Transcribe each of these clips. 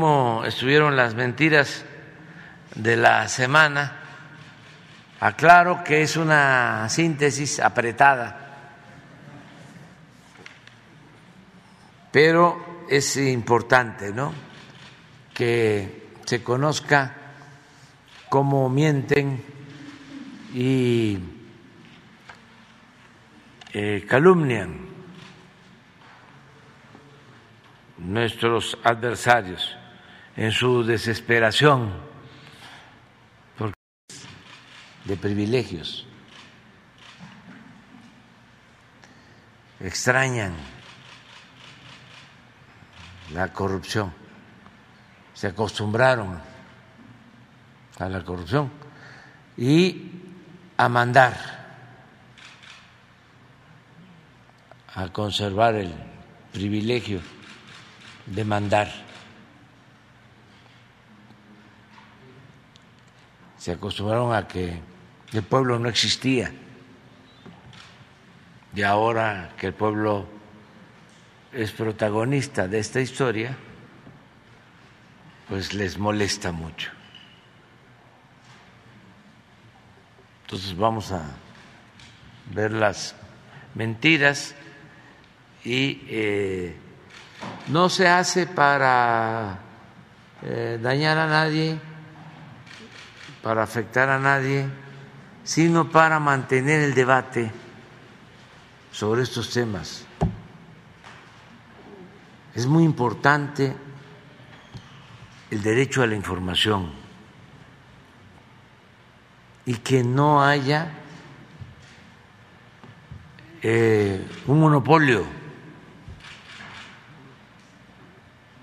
cómo estuvieron las mentiras de la semana. Aclaro que es una síntesis apretada, pero es importante, ¿no? Que se conozca cómo mienten y eh, calumnian nuestros adversarios en su desesperación de privilegios, extrañan la corrupción, se acostumbraron a la corrupción y a mandar, a conservar el privilegio de mandar. Se acostumbraron a que el pueblo no existía y ahora que el pueblo es protagonista de esta historia, pues les molesta mucho. Entonces vamos a ver las mentiras y eh, no se hace para eh, dañar a nadie para afectar a nadie, sino para mantener el debate sobre estos temas. Es muy importante el derecho a la información y que no haya eh, un monopolio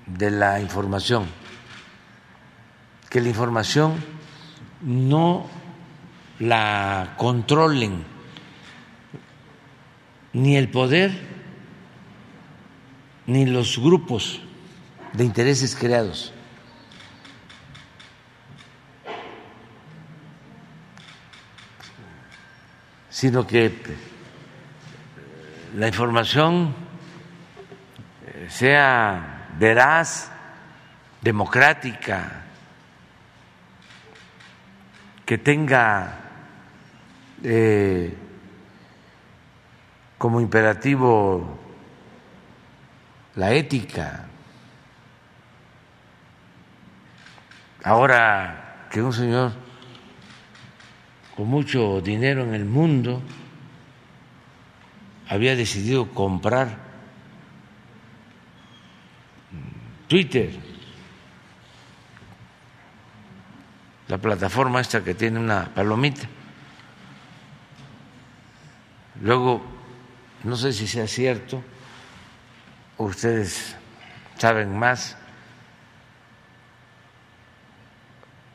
de la información, que la información no la controlen ni el poder ni los grupos de intereses creados. sino que la información sea veraz, democrática, que tenga eh, como imperativo la ética. Ahora que un señor con mucho dinero en el mundo había decidido comprar Twitter, la plataforma esta que tiene una palomita. Luego, no sé si sea cierto, ustedes saben más,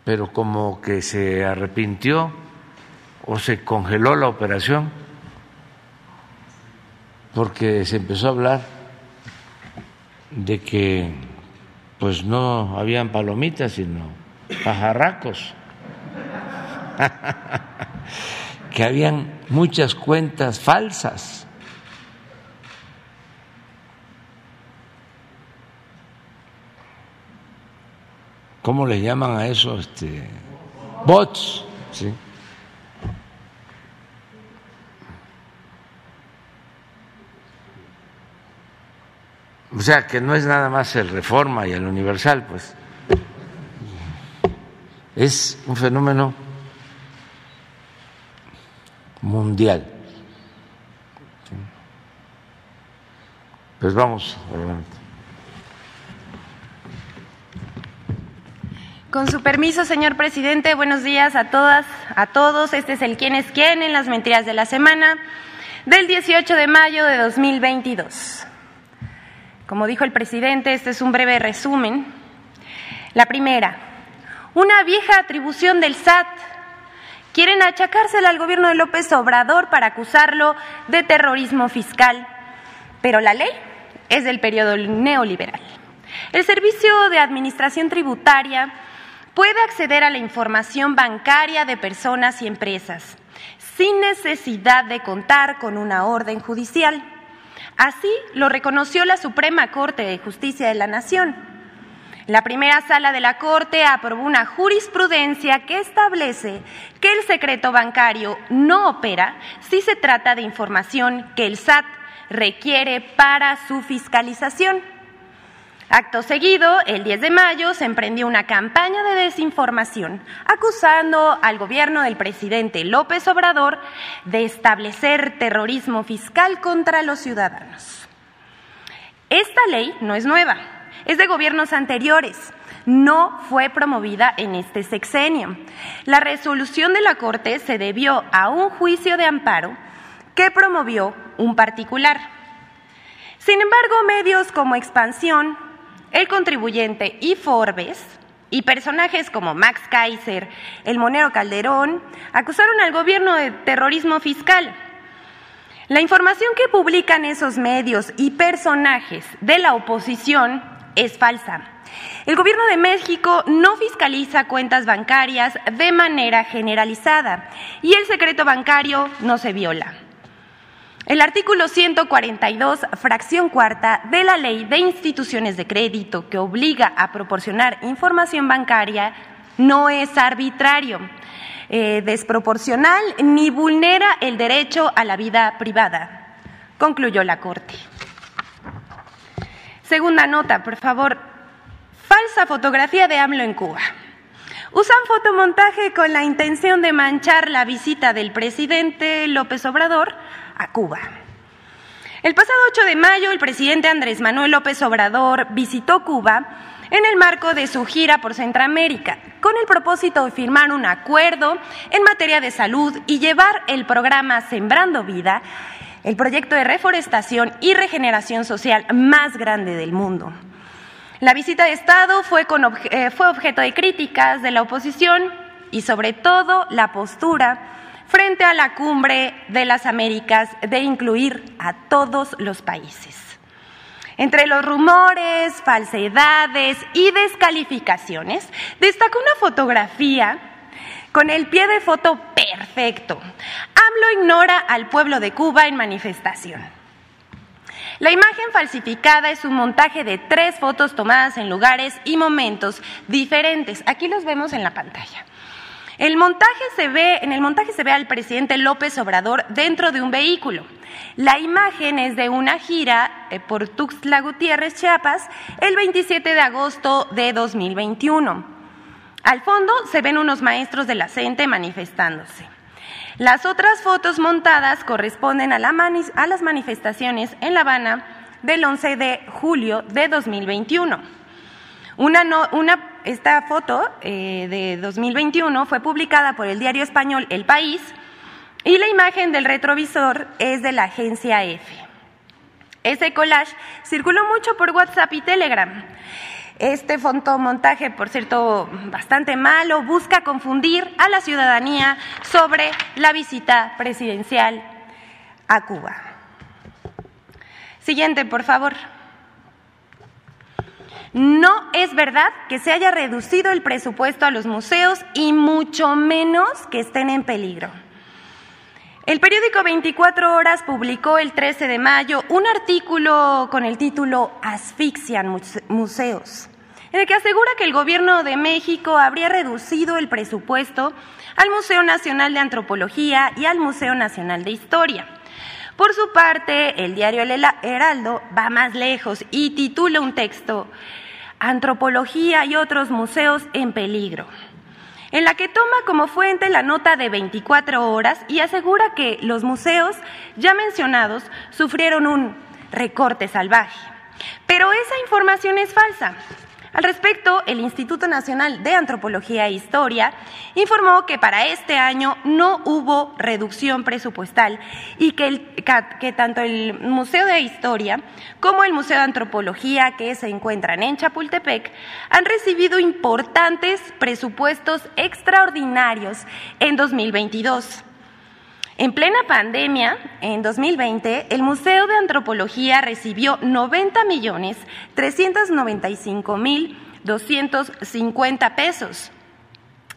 pero como que se arrepintió o se congeló la operación porque se empezó a hablar de que pues no habían palomitas, sino pajarracos, que habían muchas cuentas falsas. ¿Cómo le llaman a eso? Este, bots, ¿sí? O sea, que no es nada más el Reforma y el Universal, pues es un fenómeno mundial. Pues vamos adelante. Con su permiso, señor presidente, buenos días a todas, a todos. Este es el quién es quién en las mentiras de la semana del 18 de mayo de 2022. Como dijo el presidente, este es un breve resumen. La primera, una vieja atribución del SAT. Quieren achacársela al gobierno de López Obrador para acusarlo de terrorismo fiscal. Pero la ley es del periodo neoliberal. El Servicio de Administración Tributaria puede acceder a la información bancaria de personas y empresas sin necesidad de contar con una orden judicial. Así lo reconoció la Suprema Corte de Justicia de la Nación. La primera sala de la Corte aprobó una jurisprudencia que establece que el secreto bancario no opera si se trata de información que el SAT requiere para su fiscalización. Acto seguido, el 10 de mayo, se emprendió una campaña de desinformación acusando al gobierno del presidente López Obrador de establecer terrorismo fiscal contra los ciudadanos. Esta ley no es nueva, es de gobiernos anteriores. No fue promovida en este sexenio. La resolución de la Corte se debió a un juicio de amparo que promovió un particular. Sin embargo, medios como Expansión, El Contribuyente y Forbes y personajes como Max Kaiser, el Monero Calderón, acusaron al gobierno de terrorismo fiscal. La información que publican esos medios y personajes de la oposición es falsa. El Gobierno de México no fiscaliza cuentas bancarias de manera generalizada y el secreto bancario no se viola. El artículo 142, fracción cuarta de la Ley de Instituciones de Crédito que obliga a proporcionar información bancaria no es arbitrario, eh, desproporcional ni vulnera el derecho a la vida privada, concluyó la Corte. Segunda nota, por favor. Falsa fotografía de AMLO en Cuba. Usan fotomontaje con la intención de manchar la visita del presidente López Obrador a Cuba. El pasado 8 de mayo, el presidente Andrés Manuel López Obrador visitó Cuba en el marco de su gira por Centroamérica, con el propósito de firmar un acuerdo en materia de salud y llevar el programa Sembrando Vida el proyecto de reforestación y regeneración social más grande del mundo. La visita de Estado fue, eh, fue objeto de críticas de la oposición y sobre todo la postura frente a la cumbre de las Américas de incluir a todos los países. Entre los rumores, falsedades y descalificaciones, destacó una fotografía con el pie de foto perfecto. AMLO ignora al pueblo de Cuba en manifestación. La imagen falsificada es un montaje de tres fotos tomadas en lugares y momentos diferentes. Aquí los vemos en la pantalla. El montaje se ve, en el montaje se ve al presidente López Obrador dentro de un vehículo. La imagen es de una gira eh, por Tuxtla Gutiérrez, Chiapas, el 27 de agosto de 2021. Al fondo se ven unos maestros de la CENTE manifestándose. Las otras fotos montadas corresponden a, las manifestaciones en La Habana del 11 de julio de 2021. esta foto eh, de 2021 fue publicada por el diario español El País y la imagen del retrovisor es de la agencia EFE. Ese collage circuló mucho por WhatsApp y Telegram. Este fotomontaje, por cierto, bastante malo, busca confundir a la ciudadanía sobre la visita presidencial a Cuba. Siguiente, por favor. No es verdad que se haya reducido el presupuesto a los museos y mucho menos que estén en peligro. El periódico 24 Horas publicó el 13 de mayo un artículo con el título Asfixian museos en el que asegura que el Gobierno de México habría reducido el presupuesto al Museo Nacional de Antropología y al Museo Nacional de Historia. Por su parte, el diario El Heraldo va más lejos y titula un texto Antropología y otros museos en peligro, en la que toma como fuente la nota de 24 horas y asegura que los museos ya mencionados sufrieron un recorte salvaje. Pero esa información es falsa. Al respecto, el Instituto Nacional de Antropología e Historia informó que para este año no hubo reducción presupuestal y que, que, tanto el Museo de Historia como el Museo de Antropología que se encuentran en Chapultepec han recibido importantes presupuestos extraordinarios en 2022. En plena pandemia, en 2020, el Museo de Antropología recibió 90 millones 395 mil 250 pesos.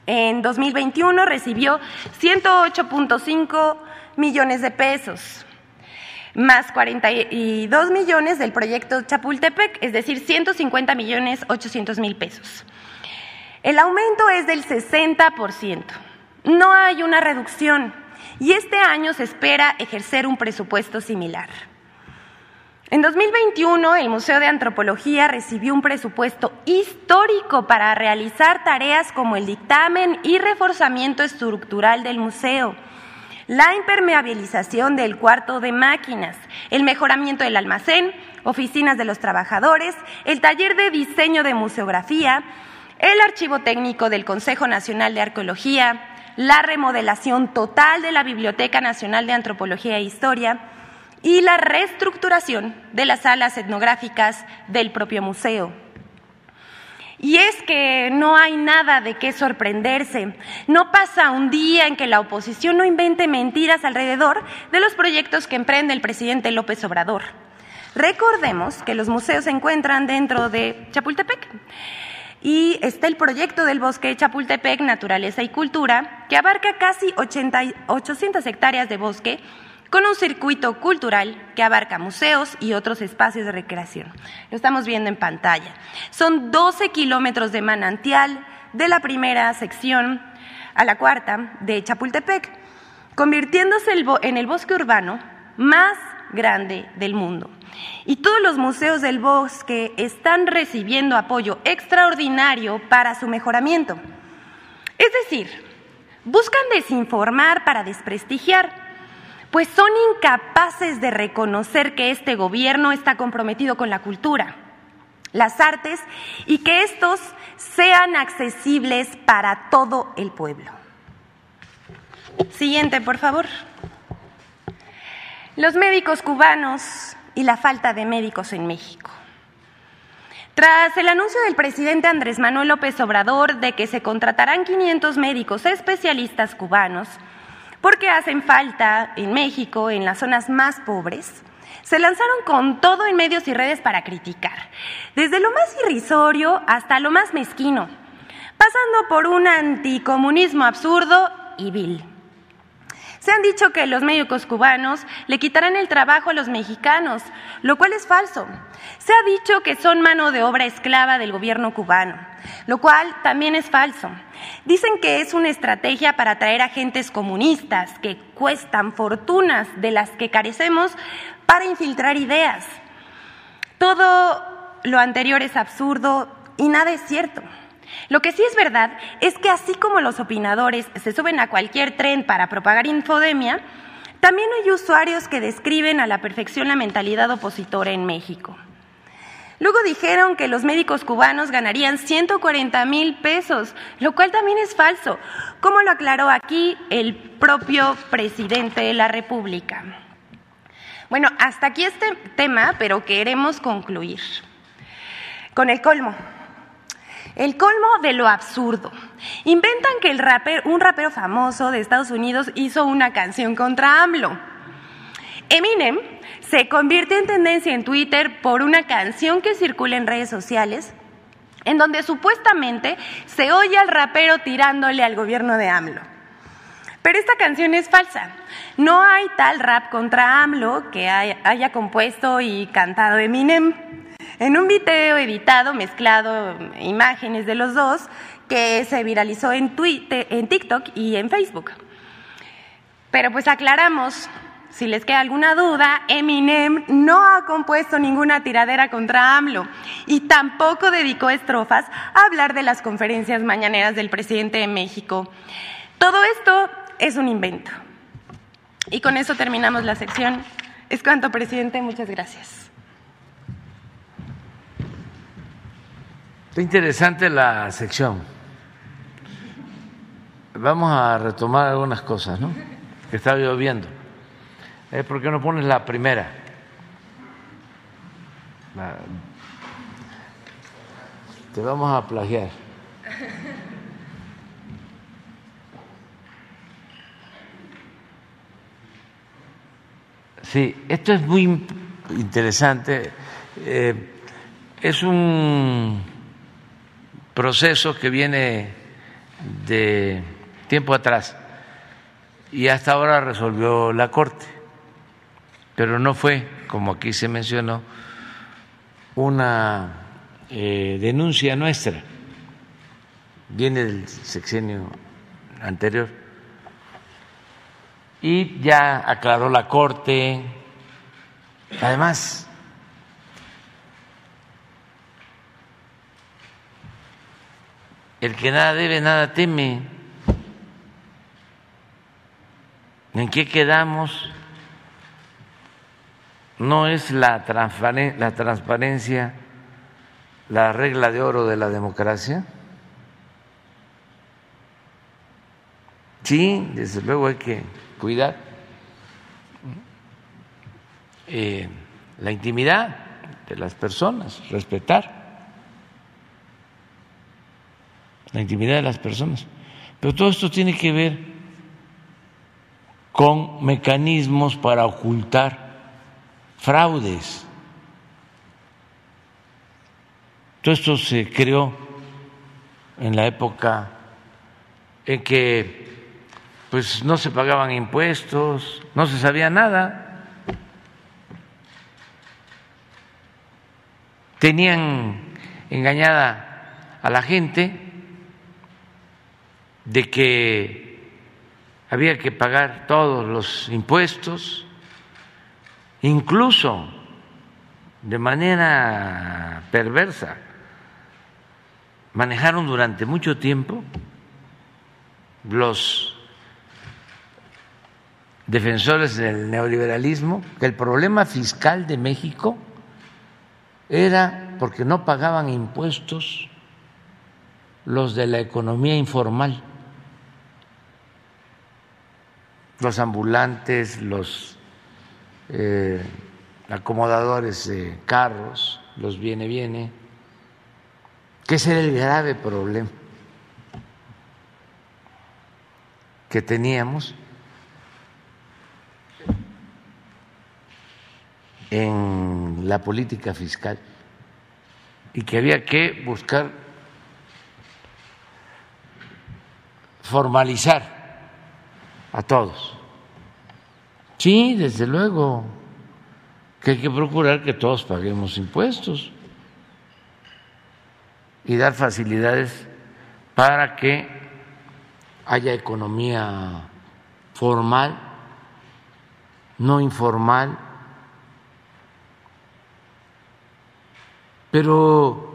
En 2021 recibió 108.5 millones de pesos. más 42 millones del proyecto Chapultepec, es decir, 150 millones 800 mil pesos. El aumento es del 60%. No hay una reducción y este año se espera ejercer un presupuesto similar. En 2021, el Museo de Antropología recibió un presupuesto histórico para realizar tareas como el dictamen y reforzamiento estructural del museo, la impermeabilización del cuarto de máquinas, el mejoramiento del almacén, oficinas de los trabajadores, el taller de diseño de museografía, el archivo técnico del Consejo Nacional de Arqueología, la remodelación total de la Biblioteca Nacional de Antropología e Historia, y la reestructuración de las salas etnográficas del propio museo. Y es que no hay nada de qué sorprenderse. No pasa un día en que la oposición no invente mentiras alrededor de los proyectos que emprende el presidente López Obrador. Recordemos que los museos se encuentran dentro de Chapultepec. Y está el proyecto del bosque Chapultepec, Naturaleza y Cultura, que abarca casi 800 hectáreas de bosque con un circuito cultural que abarca museos y otros espacios de recreación. Lo estamos viendo en pantalla. Son 12 kilómetros de manantial de la primera sección a la cuarta de Chapultepec, convirtiéndose en el bosque urbano más grande del mundo. Y todos los museos del bosque están recibiendo apoyo extraordinario para su mejoramiento. Es decir, buscan desinformar para desprestigiar pues son incapaces de reconocer que este gobierno está comprometido con la cultura, las artes y que estos sean accesibles para todo el pueblo. Siguiente, por favor. Los médicos cubanos y la falta de médicos en México. Tras el anuncio del presidente Andrés Manuel López Obrador de que se contratarán 500 médicos especialistas cubanos, porque hacen falta en México, en las zonas más pobres, se lanzaron con todo en medios y redes para criticar, desde lo más irrisorio hasta lo más mezquino, pasando por un anticomunismo absurdo y vil. Se han dicho que los médicos cubanos le quitarán el trabajo a los mexicanos, lo cual es falso. Se ha dicho que son mano de obra esclava del gobierno cubano, lo cual también es falso. Dicen que es una estrategia para atraer agentes comunistas que cuestan fortunas de las que carecemos para infiltrar ideas. Todo lo anterior es absurdo y nada es cierto. Lo que sí es verdad es que así como los opinadores se suben a cualquier tren para propagar infodemia, también hay usuarios que describen a la perfección la mentalidad opositora en México. Luego dijeron que los médicos cubanos ganarían 140 mil pesos, lo cual también es falso, como lo aclaró aquí el propio presidente de la República. Bueno, hasta aquí este tema, pero queremos concluir con el colmo. El colmo de lo absurdo. Inventan que el un rapero famoso de Estados Unidos hizo una canción contra AMLO. Eminem se convierte en tendencia en Twitter por una canción que circula en redes sociales en donde supuestamente se oye al rapero tirándole al gobierno de AMLO. Pero esta canción es falsa. No hay tal rap contra AMLO que haya compuesto y cantado Eminem. En un video editado, mezclado imágenes de los dos, que se viralizó en, Twitter, en TikTok y en Facebook. Pero pues aclaramos si les queda alguna duda, Eminem no ha compuesto ninguna tiradera contra AMLO y tampoco dedicó estrofas a hablar de las conferencias mañaneras del presidente de México. Todo esto es un invento. Y con eso terminamos la sección. Es cuanto, presidente. Muchas gracias. Está interesante la sección. Vamos a retomar algunas cosas, ¿no? Que estaba lloviendo. Eh, ¿Por qué no pones la primera? Te vamos a plagiar. Sí, esto es muy interesante. Eh, es un proceso que viene de tiempo atrás. Y hasta ahora resolvió la Corte. Pero no fue, como aquí se mencionó, una eh, denuncia nuestra, viene del sexenio anterior. Y ya aclaró la Corte, además, el que nada debe, nada teme. ¿En qué quedamos? ¿No es la, la transparencia la regla de oro de la democracia? Sí, desde luego hay que cuidar eh, la intimidad de las personas, respetar la intimidad de las personas. Pero todo esto tiene que ver con mecanismos para ocultar fraudes. Todo esto se creó en la época en que pues no se pagaban impuestos, no se sabía nada. Tenían engañada a la gente de que había que pagar todos los impuestos, incluso de manera perversa. Manejaron durante mucho tiempo los defensores del neoliberalismo que el problema fiscal de México era porque no pagaban impuestos los de la economía informal, los ambulantes, los eh, acomodadores de carros, los viene viene, que ese era el grave problema que teníamos en la política fiscal y que había que buscar formalizar a todos. Sí, desde luego que hay que procurar que todos paguemos impuestos y dar facilidades para que haya economía formal, no informal, Pero,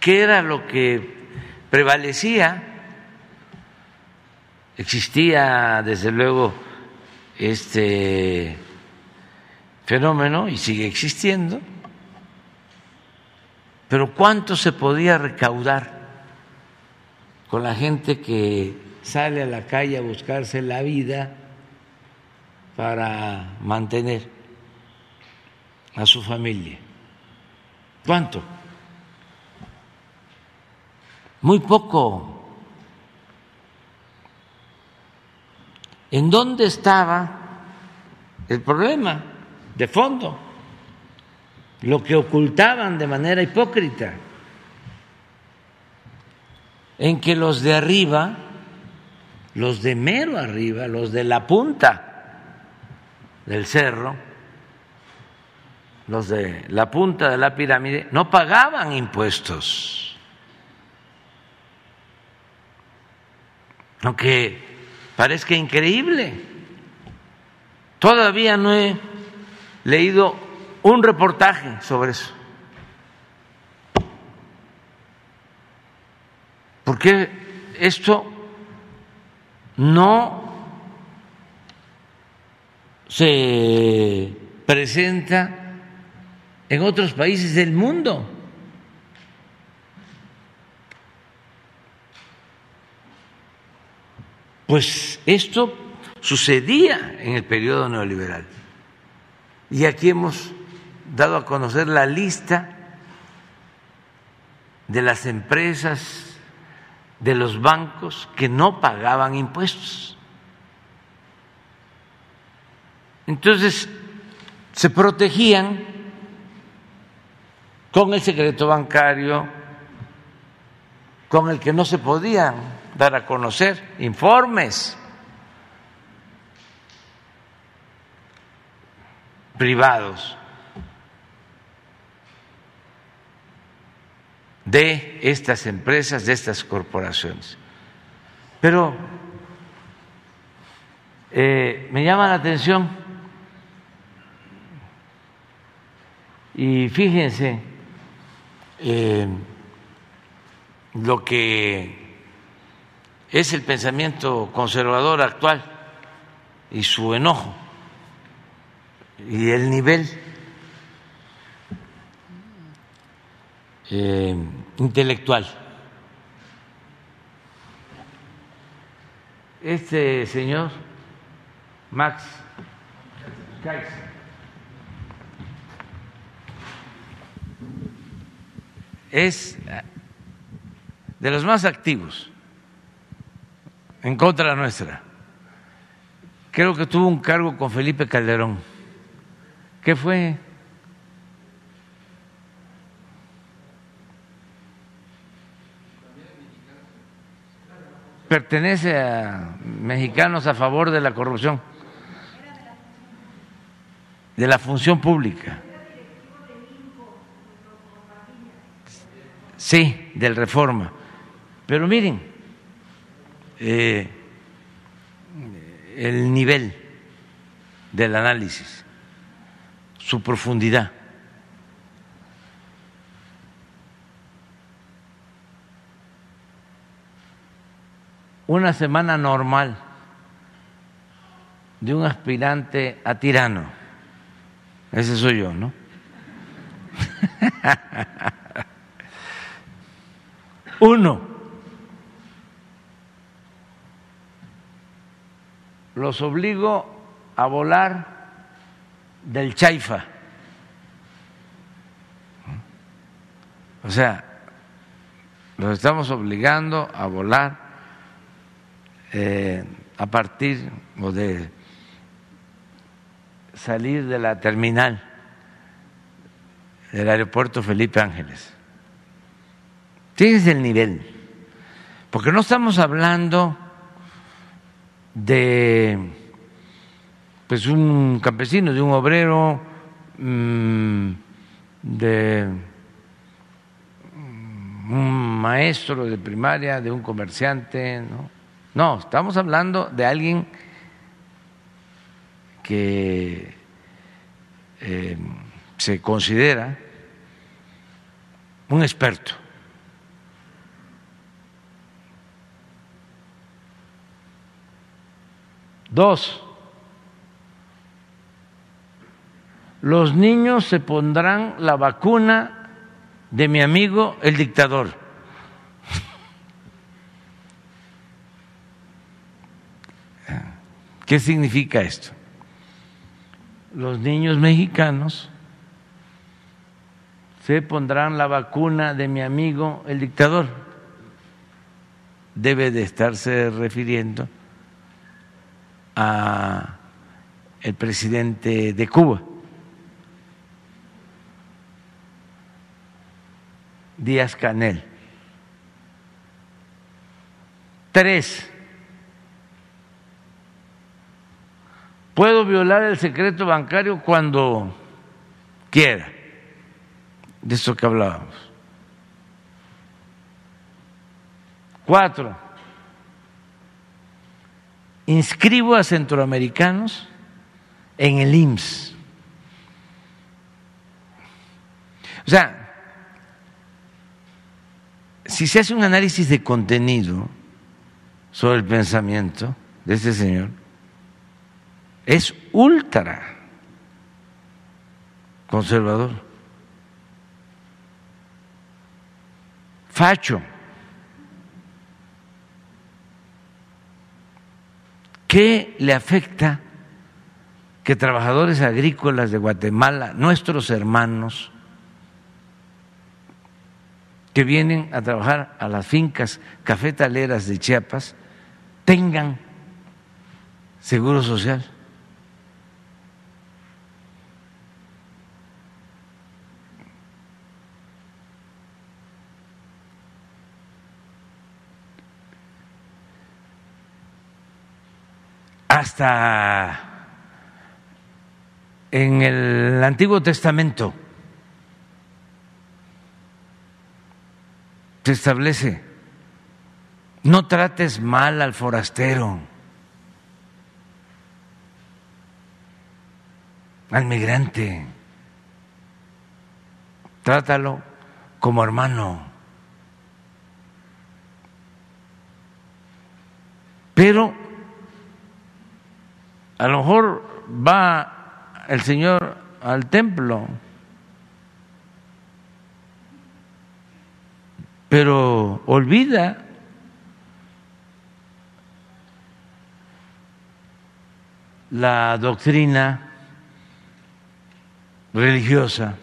¿qué era lo que prevalecía? Existía, desde luego, este fenómeno y sigue existiendo, pero ¿cuánto se podía recaudar con la gente que sale a la calle a buscarse la vida para mantener a su familia? ¿Cuánto? Muy poco. ¿En dónde estaba el problema de fondo? Lo que ocultaban de manera hipócrita. En que los de arriba, los de mero arriba, los de la punta del cerro, los de la punta de la pirámide, no pagaban impuestos. Aunque parezca increíble, todavía no he leído un reportaje sobre eso. Porque esto no se presenta en otros países del mundo. Pues esto sucedía en el periodo neoliberal. Y aquí hemos dado a conocer la lista de las empresas, de los bancos que no pagaban impuestos. Entonces, se protegían con el secreto bancario, con el que no se podían dar a conocer informes. privados de estas empresas, de estas corporaciones. Pero eh, me llama la atención y fíjense lo que es el pensamiento conservador actual y su enojo y el nivel eh, intelectual. Este señor, Max es de los más activos en contra nuestra. Creo que tuvo un cargo con Felipe Calderón. ¿Qué fue? Pertenece a mexicanos a favor de la corrupción, de la función pública. Sí, del reforma. Pero miren, eh, el nivel del análisis, su profundidad. Una semana normal de un aspirante a tirano, ese soy yo, ¿no? Uno, los obligo a volar del Chaifa. O sea, los estamos obligando a volar eh, a partir o de salir de la terminal del aeropuerto Felipe Ángeles. Fíjense el nivel, porque no estamos hablando de pues un campesino, de un obrero, mm, de un maestro de primaria, de un comerciante, no, no estamos hablando de alguien que eh, se considera un experto Dos, los niños se pondrán la vacuna de mi amigo el dictador. ¿Qué significa esto? Los niños mexicanos se pondrán la vacuna de mi amigo el dictador. Debe de estarse refiriendo a el presidente de Cuba, Díaz Canel. Tres, puedo violar el secreto bancario cuando quiera, de eso que hablábamos. Cuatro, inscribo a centroamericanos en el IMSS. O sea, si se hace un análisis de contenido sobre el pensamiento de este señor, es ultra conservador, facho. ¿Qué le afecta que trabajadores agrícolas de Guatemala, nuestros hermanos, que vienen a trabajar a las fincas cafetaleras de Chiapas, tengan seguro social? Hasta en el Antiguo Testamento se establece, no trates mal al forastero, al migrante, trátalo como hermano. Pero a lo mejor va el Señor al templo, pero olvida la doctrina religiosa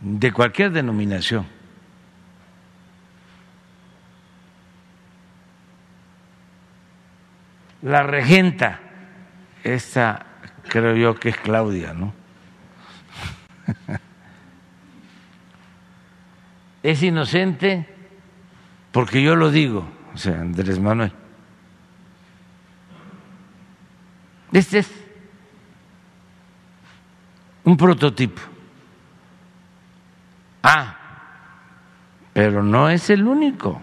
de cualquier denominación. La regenta, esta creo yo que es Claudia, ¿no? es inocente porque yo lo digo, o sea, Andrés Manuel. Este es un prototipo. Ah, pero no es el único.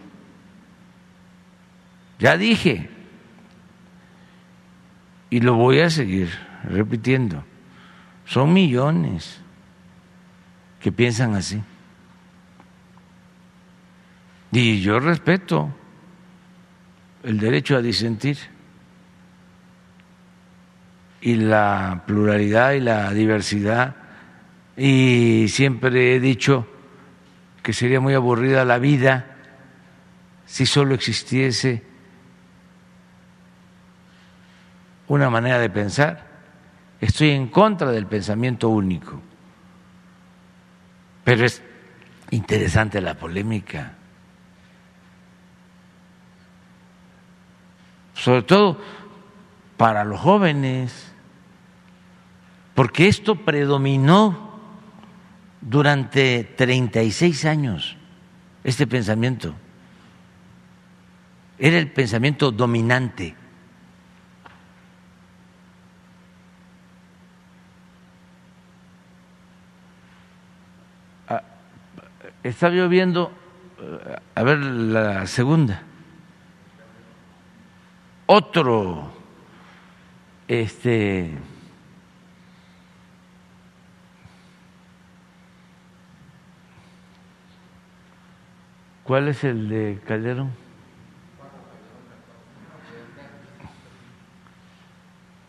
Ya dije, y lo voy a seguir repitiendo, son millones que piensan así. Y yo respeto el derecho a disentir y la pluralidad y la diversidad. Y siempre he dicho que sería muy aburrida la vida si solo existiese una manera de pensar. Estoy en contra del pensamiento único. Pero es interesante la polémica. Sobre todo para los jóvenes, porque esto predominó durante 36 años, este pensamiento. Era el pensamiento dominante. Estaba yo viendo, a ver la segunda, otro este ¿Cuál es el de Calderón?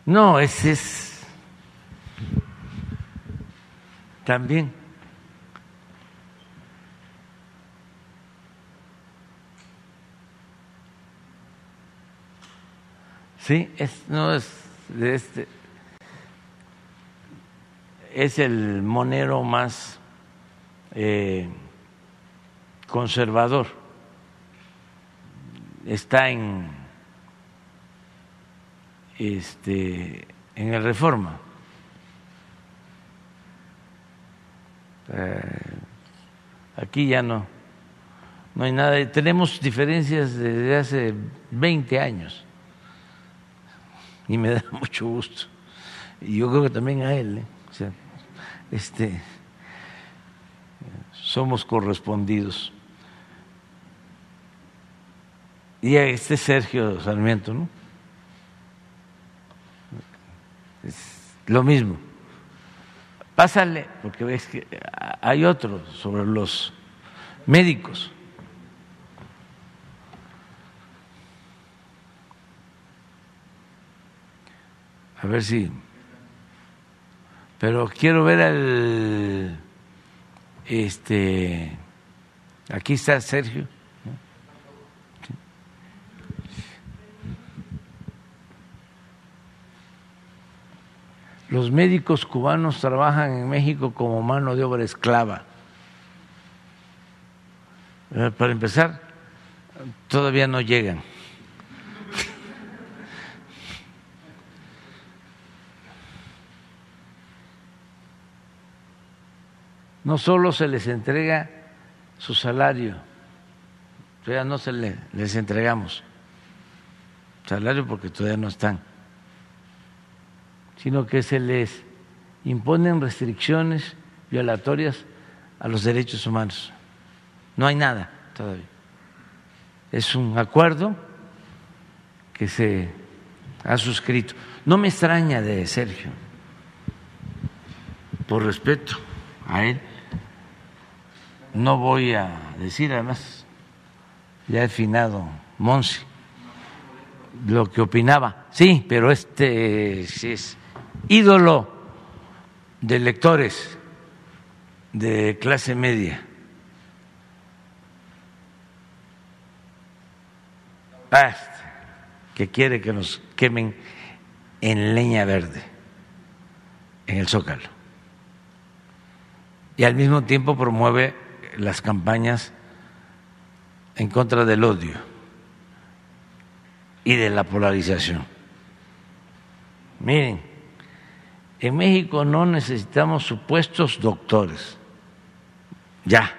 No, ese es también. Sí, es, no es de este es el monero más eh, conservador. Está en este en el Reforma. Eh, aquí ya no, no hay nada. Tenemos diferencias desde hace 20 años y me da mucho gusto. Y yo creo que también a él, ¿eh? este, somos correspondidos. Y a este Sergio Sarmiento, ¿no? Es lo mismo. Pásale, porque ves que hay otro sobre los médicos. A ver si. Pero quiero ver al. Este. Aquí está Sergio. Los médicos cubanos trabajan en México como mano de obra esclava. Eh, para empezar, todavía no llegan. No solo se les entrega su salario, todavía no se les entregamos salario porque todavía no están sino que se les imponen restricciones violatorias a los derechos humanos. No hay nada todavía. Es un acuerdo que se ha suscrito. No me extraña de Sergio, por respeto a él, no voy a decir, además, ya he finado Monsi, lo que opinaba. Sí, pero este es ídolo de lectores de clase media. que quiere que nos quemen en leña verde, en el zócalo. Y al mismo tiempo promueve las campañas en contra del odio y de la polarización. Miren, en México no necesitamos supuestos doctores, ya.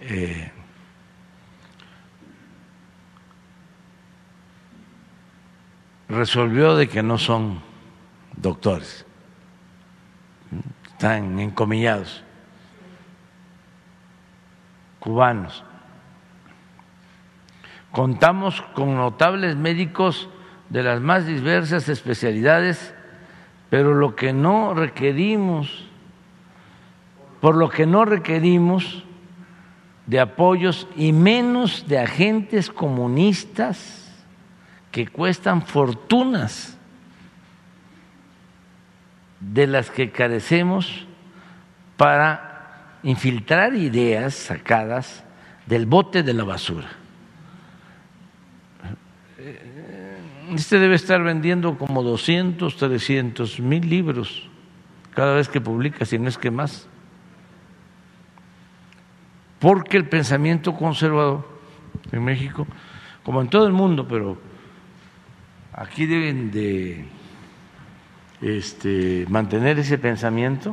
Eh, resolvió de que no son doctores, están encomillados, cubanos. Contamos con notables médicos de las más diversas especialidades, pero lo que no requerimos, por lo que no requerimos de apoyos y menos de agentes comunistas que cuestan fortunas, de las que carecemos para infiltrar ideas sacadas del bote de la basura. Este debe estar vendiendo como 200, 300 mil libros cada vez que publica, si no es que más. Porque el pensamiento conservador en México, como en todo el mundo, pero aquí deben de este, mantener ese pensamiento.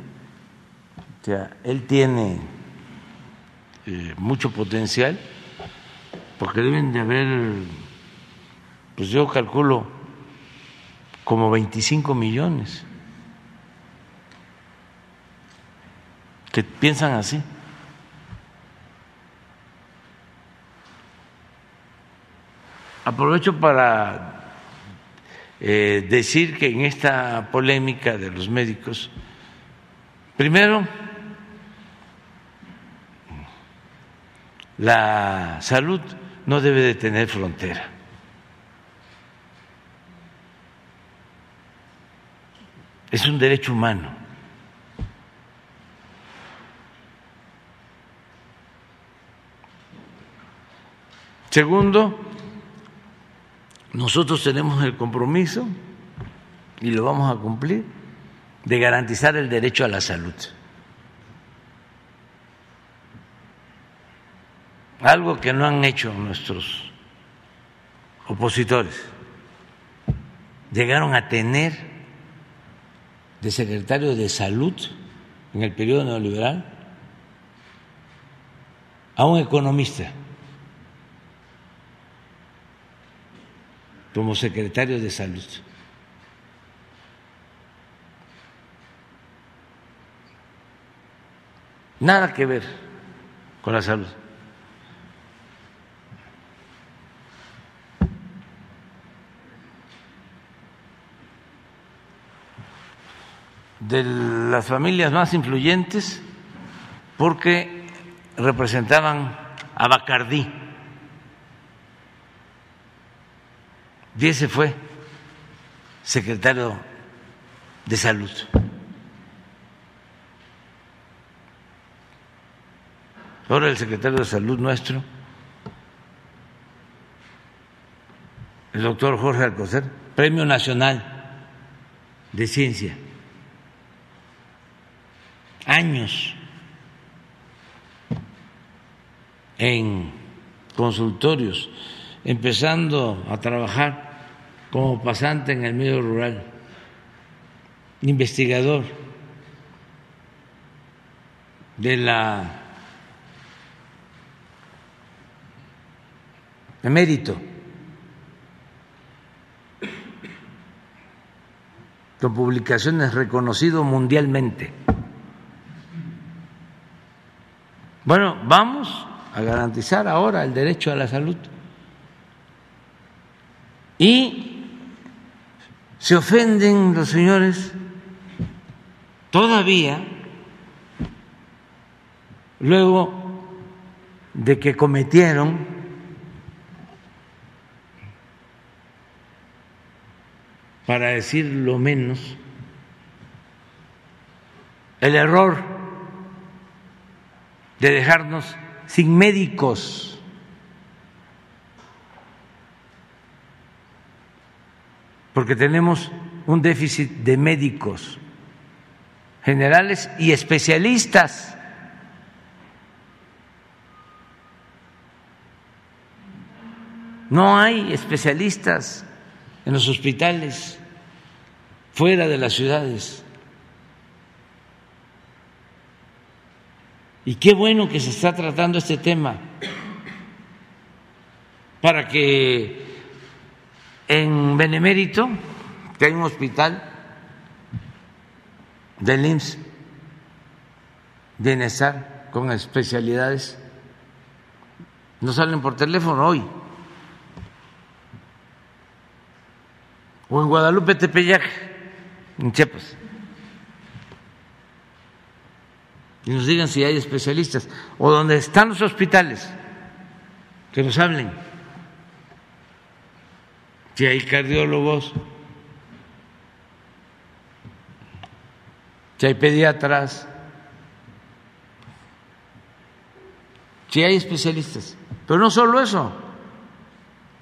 O sea, él tiene eh, mucho potencial, porque deben de haber, pues yo calculo, como 25 millones que piensan así. Aprovecho para eh, decir que en esta polémica de los médicos, primero, la salud no debe de tener frontera. Es un derecho humano. Segundo, nosotros tenemos el compromiso, y lo vamos a cumplir, de garantizar el derecho a la salud. Algo que no han hecho nuestros opositores. Llegaron a tener de secretario de salud en el periodo neoliberal a un economista. Como secretario de salud. Nada que ver con la salud. de las familias más influyentes porque representaban a Bacardí Y ese fue secretario de salud. Ahora el secretario de salud nuestro, el doctor Jorge Alcocer, Premio Nacional de Ciencia. Años en consultorios, empezando a trabajar como pasante en el medio rural, investigador de la emérito con publicaciones reconocido mundialmente. Bueno, vamos a garantizar ahora el derecho a la salud. Y se ofenden los señores todavía luego de que cometieron para decir lo menos, el error de dejarnos sin médicos. Porque tenemos un déficit de médicos generales y especialistas. No hay especialistas en los hospitales fuera de las ciudades. Y qué bueno que se está tratando este tema para que en Benemérito, que hay un hospital del IMSS, bienestar con especialidades, no salen por teléfono hoy. O en Guadalupe Tepeyac, en Chiapas. y nos digan si hay especialistas o donde están los hospitales, que nos hablen. Si hay cardiólogos, si hay pediatras, si hay especialistas. Pero no solo eso,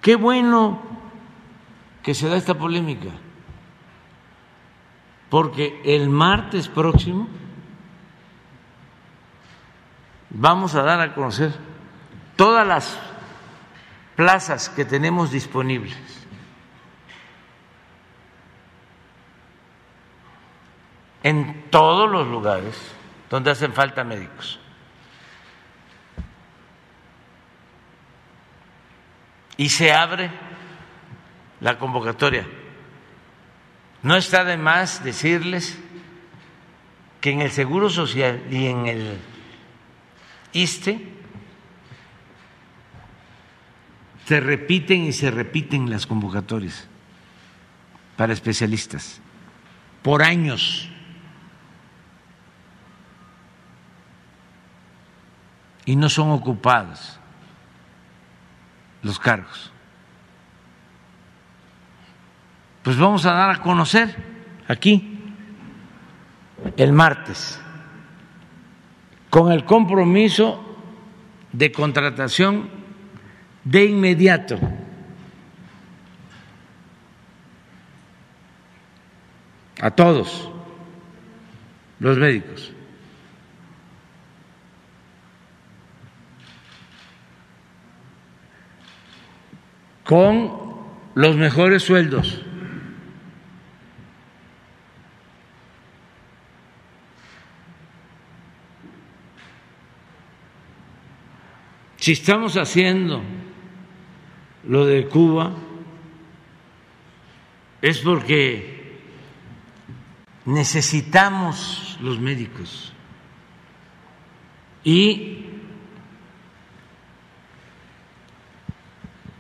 qué bueno que se da esta polémica, porque el martes próximo vamos a dar a conocer todas las plazas que tenemos disponibles. En todos los lugares donde hacen falta médicos. Y se abre la convocatoria. No está de más decirles que en el Seguro Social y en el ISTE se repiten y se repiten las convocatorias para especialistas por años. Y no son ocupados los cargos. Pues vamos a dar a conocer aquí el martes con el compromiso de contratación de inmediato. a todos los médicos. Con los mejores sueldos. Si estamos haciendo lo de Cuba, es porque necesitamos los médicos y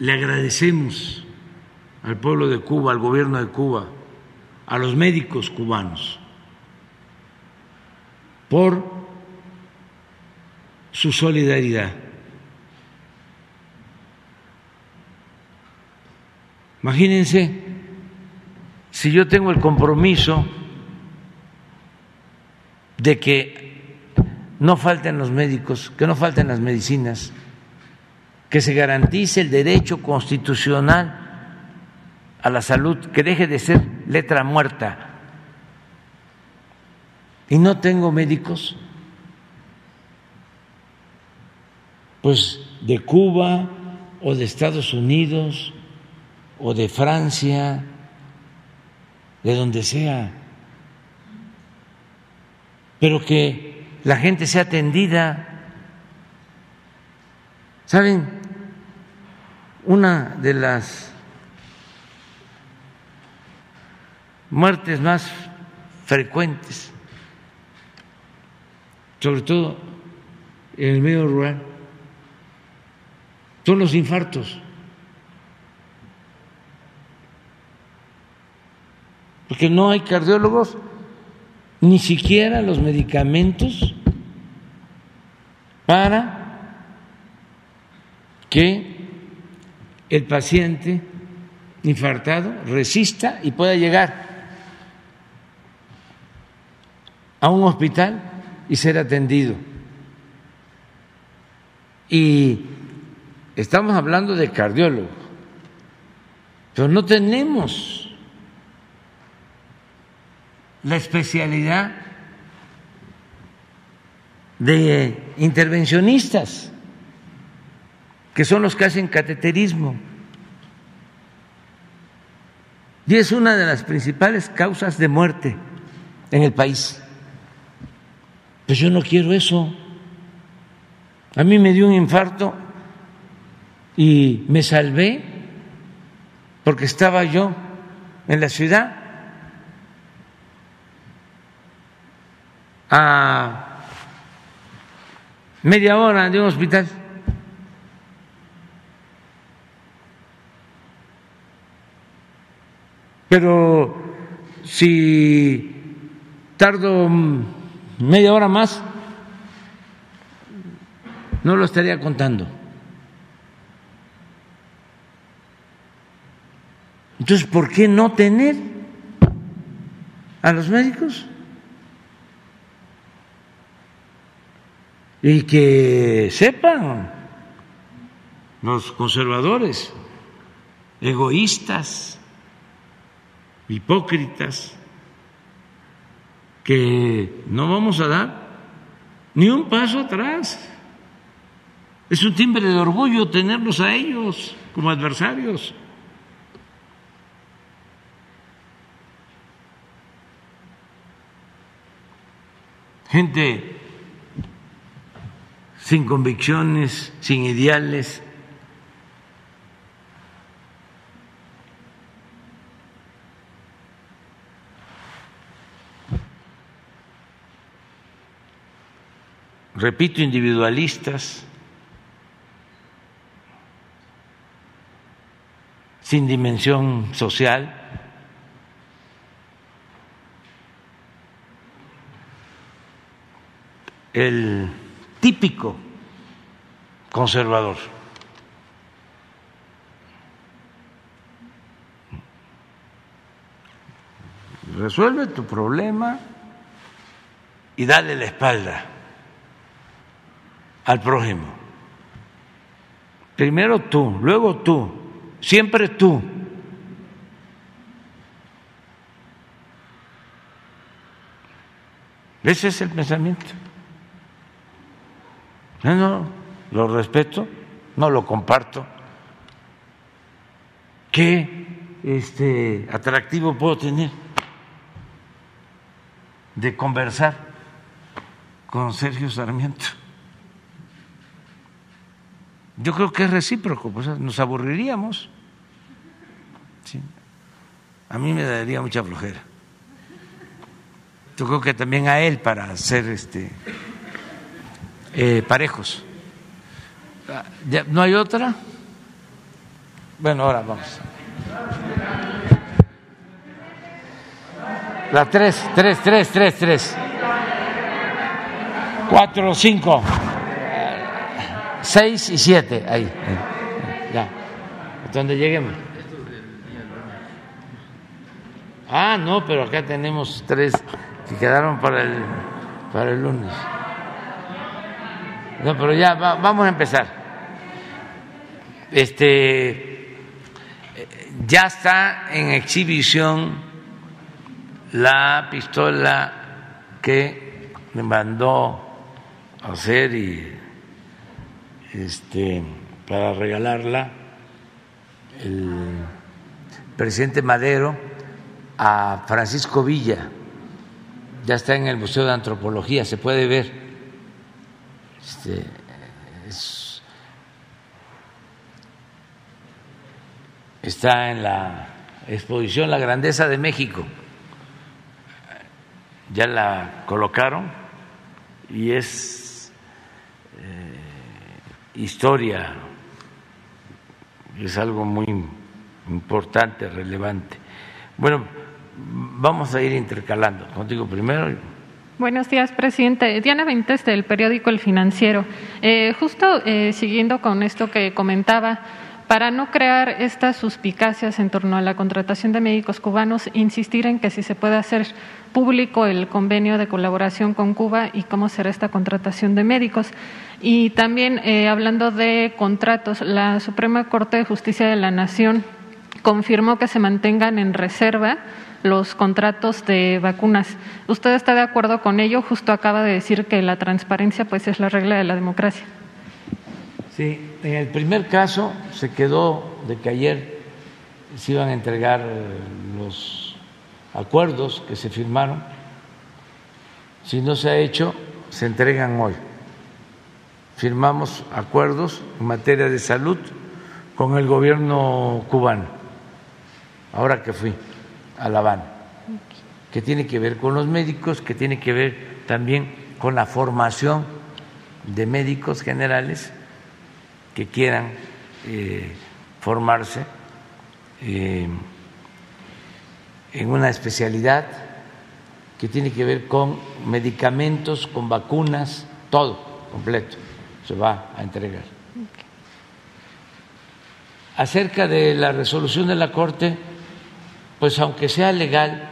le agradecemos al pueblo de Cuba, al gobierno de Cuba, a los médicos cubanos por su solidaridad. Imagínense si yo tengo el compromiso de que no falten los médicos, que no falten las medicinas, que se garantice el derecho constitucional a la salud, que deje de ser letra muerta. Y no tengo médicos, pues de Cuba o de Estados Unidos o de Francia, de donde sea, pero que la gente sea atendida. ¿Saben? Una de las muertes más frecuentes, sobre todo en el medio rural, son los infartos. Porque no hay cardiólogos, ni siquiera los medicamentos para que el paciente infartado resista y pueda llegar a un hospital y ser atendido. Y estamos hablando de cardiólogo, pero no tenemos la especialidad de intervencionistas, que son los que hacen cateterismo. Y es una de las principales causas de muerte en el país. Pues yo no quiero eso. A mí me dio un infarto y me salvé porque estaba yo en la ciudad a media hora de un hospital. Pero si tardo media hora más, no lo estaría contando. Entonces, ¿por qué no tener a los médicos? Y que sepan los conservadores, egoístas, hipócritas, que no vamos a dar ni un paso atrás. Es un timbre de orgullo tenerlos a ellos como adversarios. Gente sin convicciones, sin ideales, repito, individualistas, sin dimensión social. El típico conservador. Resuelve tu problema y dale la espalda al prójimo. Primero tú, luego tú, siempre tú. Ese es el pensamiento. No, no, lo respeto, no lo comparto. ¿Qué este, atractivo puedo tener de conversar con Sergio Sarmiento? Yo creo que es recíproco, pues nos aburriríamos. A mí me daría mucha flojera. Yo creo que también a él para ser este, eh, parejos. ¿No hay otra? Bueno, ahora vamos. La tres, tres, tres, tres, tres. Cuatro, cinco. 6 y 7, ahí, ya, hasta donde lleguemos. Ah, no, pero acá tenemos tres que quedaron para el, para el lunes. No, pero ya vamos a empezar. Este, ya está en exhibición la pistola que me mandó hacer y este, para regalarla el presidente Madero a Francisco Villa. Ya está en el Museo de Antropología, se puede ver. Este, está en la exposición La Grandeza de México ya la colocaron y es historia, es algo muy importante, relevante. Bueno, vamos a ir intercalando. Contigo primero. Buenos días, presidente. Diana Ventes del periódico El Financiero. Eh, justo eh, siguiendo con esto que comentaba, para no crear estas suspicacias en torno a la contratación de médicos cubanos, insistir en que si se puede hacer público el convenio de colaboración con Cuba y cómo será esta contratación de médicos. Y también, eh, hablando de contratos, la Suprema Corte de Justicia de la Nación confirmó que se mantengan en reserva los contratos de vacunas. ¿Usted está de acuerdo con ello? Justo acaba de decir que la transparencia pues es la regla de la democracia. Sí, en el primer caso se quedó de que ayer se iban a entregar los acuerdos que se firmaron. Si no se ha hecho, se entregan hoy. Firmamos acuerdos en materia de salud con el gobierno cubano, ahora que fui a La Habana, que tiene que ver con los médicos, que tiene que ver también con la formación de médicos generales que quieran eh, formarse eh, en una especialidad que tiene que ver con medicamentos, con vacunas, todo completo se va a entregar. Acerca de la resolución de la Corte, pues aunque sea legal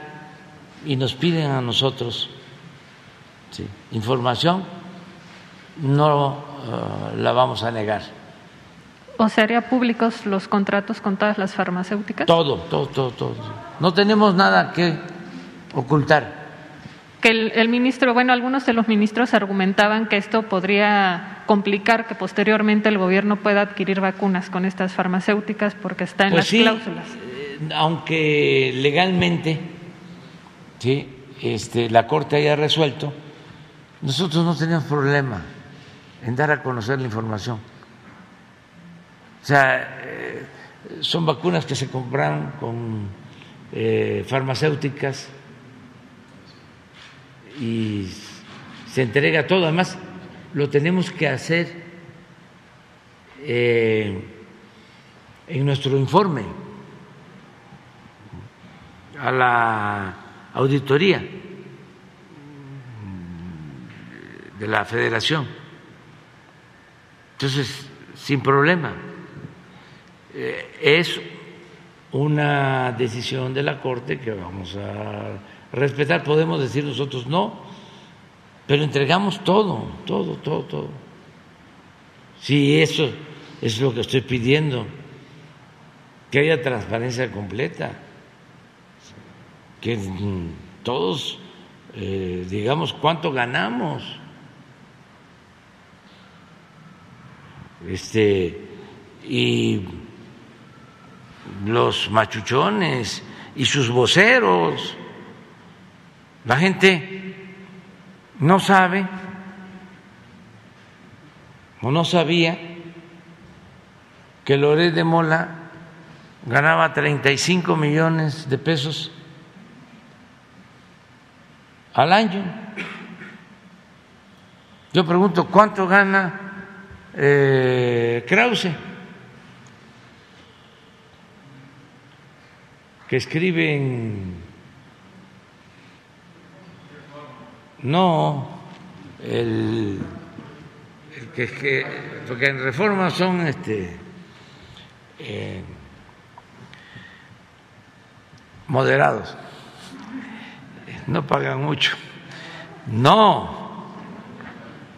y nos piden a nosotros información, no eh, la vamos a negar. ¿O se haría públicos los contratos con todas las farmacéuticas? Todo, todo, todo, todo. No tenemos nada que ocultar. Que el, el, ministro, bueno, algunos de los ministros argumentaban que esto podría complicar que posteriormente el gobierno pueda adquirir vacunas con estas farmacéuticas porque está en pues las sí, cláusulas aunque legalmente ¿sí? este, la Corte haya resuelto, nosotros no tenemos problema en dar a conocer la información. O sea, eh, son vacunas que se compran con eh, farmacéuticas y se entrega todo. Además, lo tenemos que hacer eh, en nuestro informe a la auditoría de la federación. Entonces, sin problema. Eh, es una decisión de la Corte que vamos a respetar. Podemos decir nosotros no, pero entregamos todo, todo, todo, todo. Sí, eso es lo que estoy pidiendo, que haya transparencia completa que todos eh, digamos cuánto ganamos. Este, y los machuchones y sus voceros, la gente no sabe o no sabía que Loret de Mola ganaba 35 millones de pesos al año. Yo pregunto, ¿cuánto gana eh, Krause? Que escribe en... No, el, el que, que, porque en reforma son este eh, moderados no pagan mucho. No,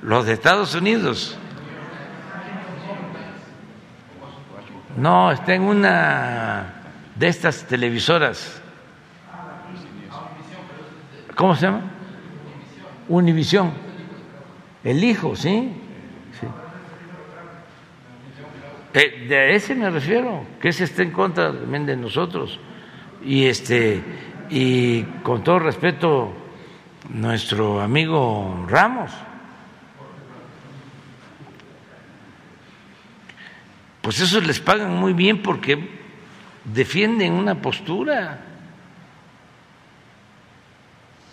los de Estados Unidos. No, está en una de estas televisoras. ¿Cómo se llama? Univisión. El hijo, ¿sí? sí. Eh, de ese me refiero, que ese está en contra también de nosotros. Y este y con todo respeto, nuestro amigo Ramos. Pues eso les pagan muy bien porque defienden una postura.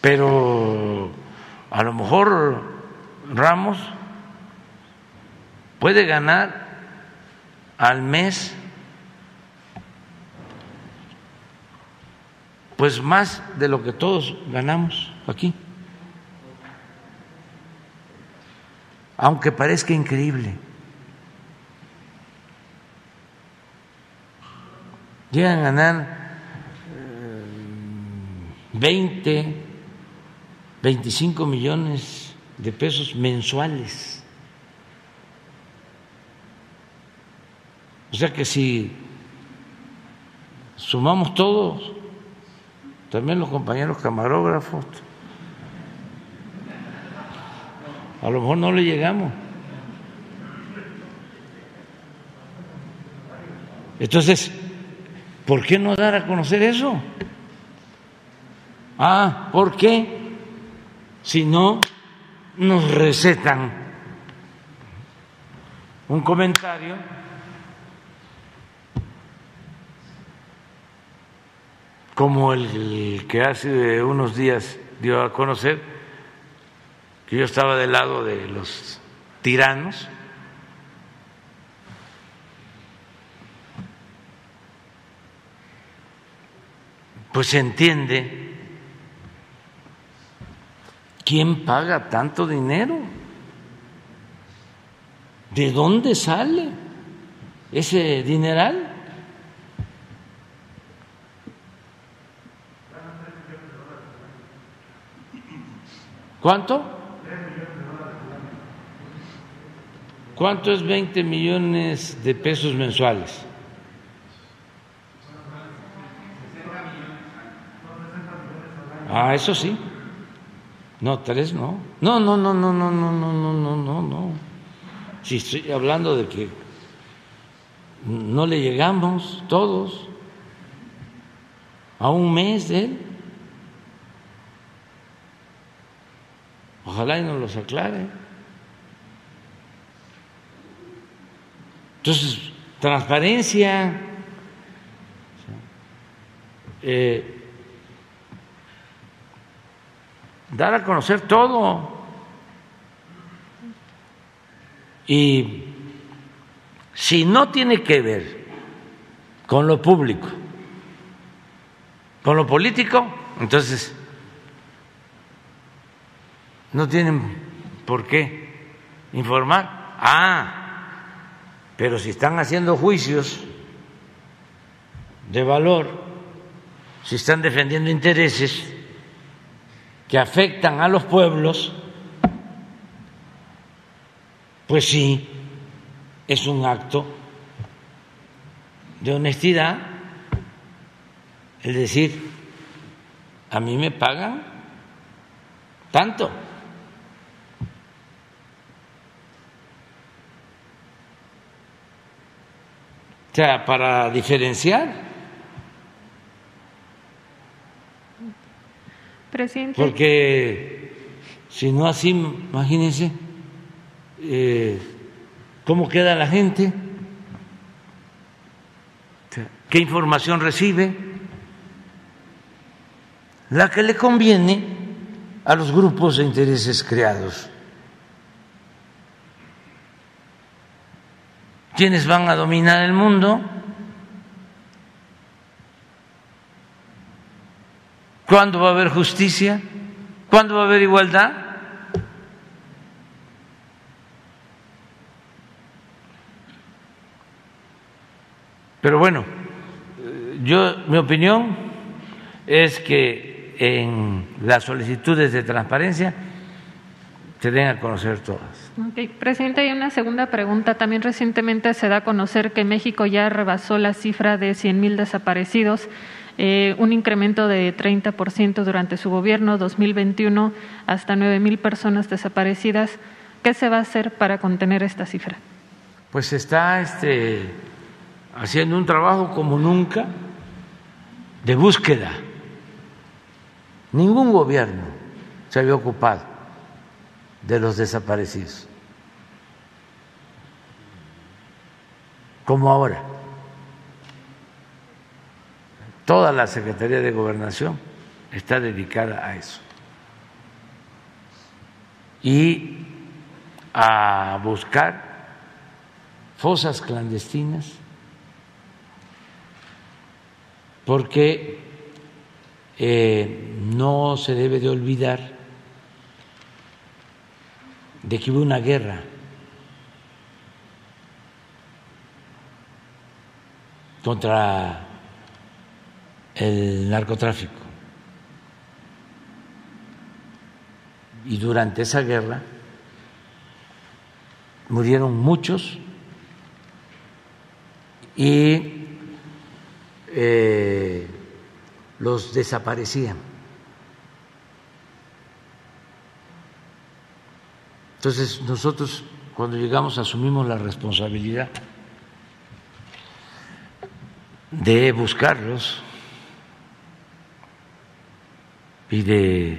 Pero A lo mejor Ramos puede ganar al mes pues más de lo que todos ganamos aquí. Aunque parezca increíble. Llegan a ganar 20, 25 millones de pesos mensuales. O sea que si sumamos todos, también los compañeros camarógrafos, a lo mejor no le llegamos. Entonces, ¿por qué no dar a conocer eso? Ah, ¿por qué? Si no, nos recetan un comentario como el que hace unos días dio a conocer que yo estaba del lado de los tiranos. Pues se entiende ¿Quién paga tanto dinero? ¿De dónde sale ese dineral? ¿Cuánto? ¿Cuánto es 20 millones de pesos mensuales? Ah, eso sí. No, tres no. No, no, no, no, no, no, no, no, no, no, no. Si estoy hablando de que no le llegamos todos a un mes de él. Ojalá y nos los aclare. Entonces, transparencia. Eh, dar a conocer todo. Y si no tiene que ver con lo público, con lo político, entonces no tienen por qué informar. Ah, pero si están haciendo juicios de valor, si están defendiendo intereses, que afectan a los pueblos, pues sí, es un acto de honestidad el decir, a mí me pagan tanto. O sea, para diferenciar Porque si no así, imagínense eh, cómo queda la gente, qué información recibe, la que le conviene a los grupos de intereses creados. ¿Quiénes van a dominar el mundo? ¿Cuándo va a haber justicia? ¿Cuándo va a haber igualdad? Pero bueno, yo mi opinión es que en las solicitudes de transparencia se den a conocer todas. Presidente, hay una segunda pregunta. También recientemente se da a conocer que México ya rebasó la cifra de 100.000 desaparecidos. Eh, un incremento de 30% durante su gobierno 2021 hasta 9.000 personas desaparecidas. ¿Qué se va a hacer para contener esta cifra? Pues está este, haciendo un trabajo como nunca de búsqueda. Ningún gobierno se había ocupado de los desaparecidos como ahora toda la Secretaría de Gobernación está dedicada a eso. y a buscar fosas clandestinas porque eh, no se debe de olvidar de que hubo una guerra contra el narcotráfico. Y durante esa guerra murieron muchos y eh, los desaparecían. Entonces nosotros cuando llegamos asumimos la responsabilidad de buscarlos y de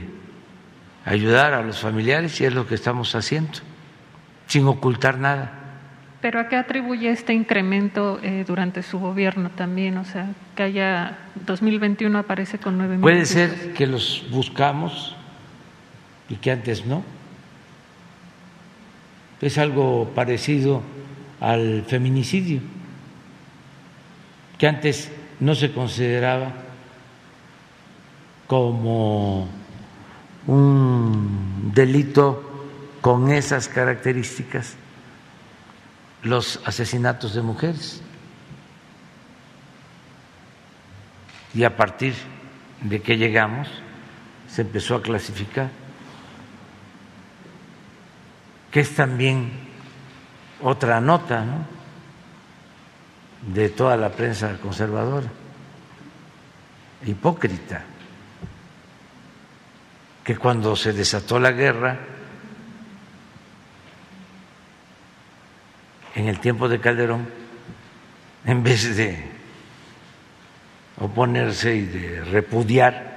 ayudar a los familiares y es lo que estamos haciendo, sin ocultar nada. ¿Pero a qué atribuye este incremento eh, durante su gobierno también? O sea, que haya 2021 aparece con 9 mil. Puede ser que los buscamos y que antes no. Es algo parecido al feminicidio, que antes no se consideraba como un delito con esas características los asesinatos de mujeres. Y a partir de que llegamos, se empezó a clasificar, que es también otra nota de toda la prensa conservadora, hipócrita, que cuando se desató la guerra, en el tiempo de Calderón, en vez de oponerse y de repudiar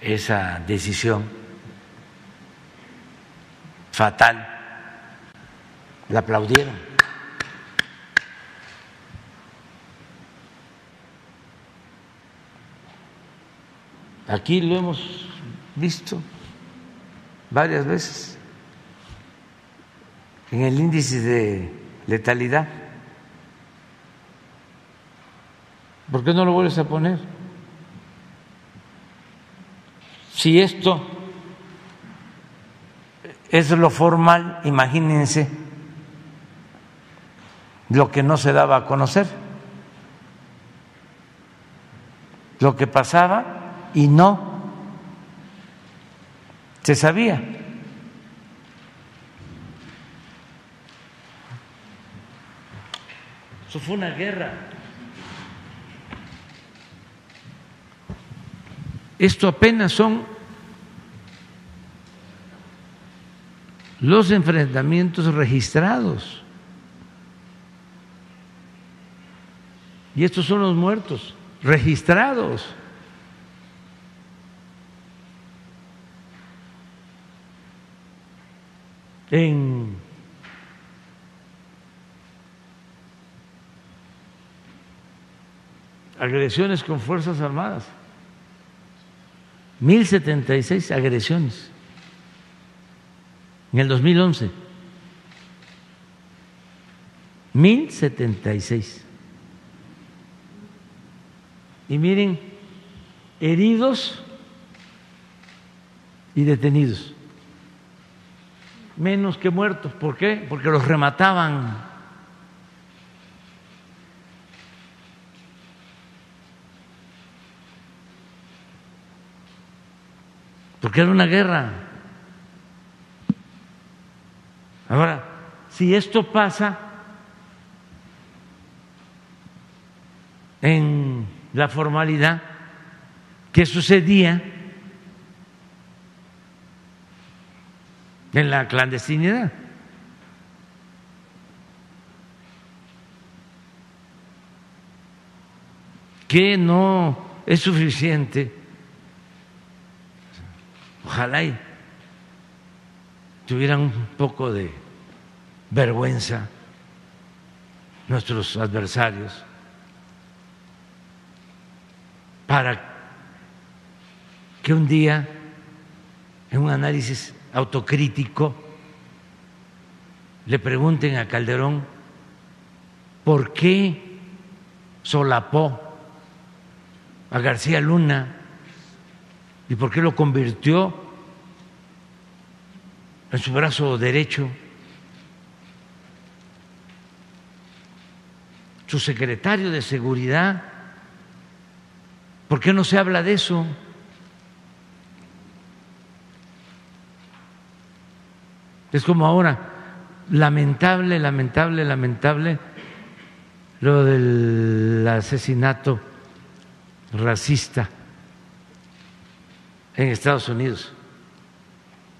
esa decisión fatal, la aplaudieron. Aquí lo hemos visto varias veces en el índice de letalidad. ¿Por qué no lo vuelves a poner? Si esto es lo formal, imagínense lo que no se daba a conocer, lo que pasaba y no se sabía. fue una guerra. Esto apenas son los enfrentamientos registrados. Y estos son los muertos registrados. En agresiones con Fuerzas Armadas. 1076 agresiones en el 2011. 1076. Y miren, heridos y detenidos. Menos que muertos. ¿Por qué? Porque los remataban porque era una guerra. Ahora, si esto pasa en la formalidad, ¿qué sucedía en la clandestinidad? que no es suficiente Ojalá y tuvieran un poco de vergüenza nuestros adversarios para que un día en un análisis autocrítico, le pregunten a Calderón por qué solapó a García Luna y por qué lo convirtió en su brazo derecho. Su secretario de seguridad, ¿por qué no se habla de eso? Es como ahora, lamentable, lamentable, lamentable lo del asesinato racista en Estados Unidos.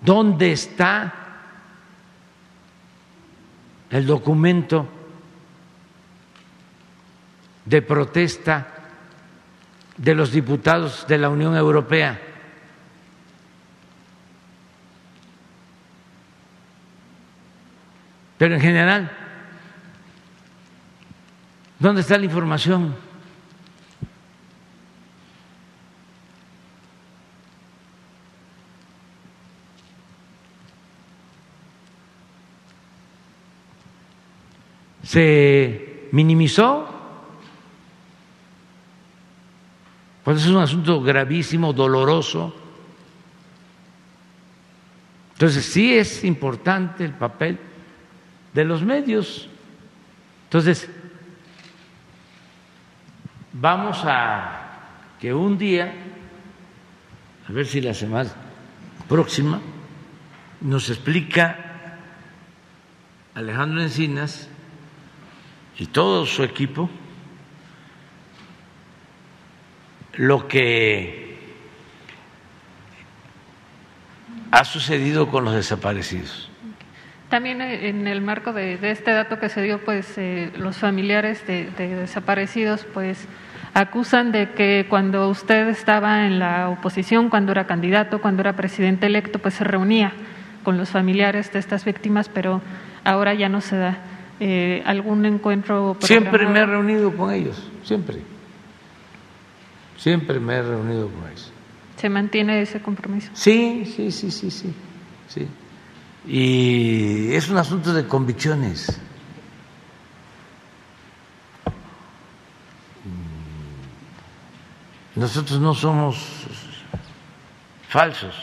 ¿Dónde está el documento de protesta de los diputados de la Unión Europea? Pero en general, ¿dónde está la información? Se minimizó, pues es un asunto gravísimo, doloroso. Entonces sí es importante el papel de los medios. Entonces, vamos a que un día, a ver si la semana próxima, nos explica Alejandro Encinas y todo su equipo lo que ha sucedido con los desaparecidos. También eh, en el marco de, este dato que se dio, pues eh, los familiares de, desaparecidos, pues acusan de que cuando usted estaba en la oposición, cuando era candidato, cuando era presidente electo, pues se reunía con los familiares de estas víctimas, pero ahora ya no se da eh, algún encuentro. Siempre me he reunido con ellos, siempre. Siempre me he reunido con ellos. ¿Se mantiene ese compromiso? Sí, sí, sí, sí, sí. sí y es un asunto de convicciones. Mm. Nosotros no somos falsos.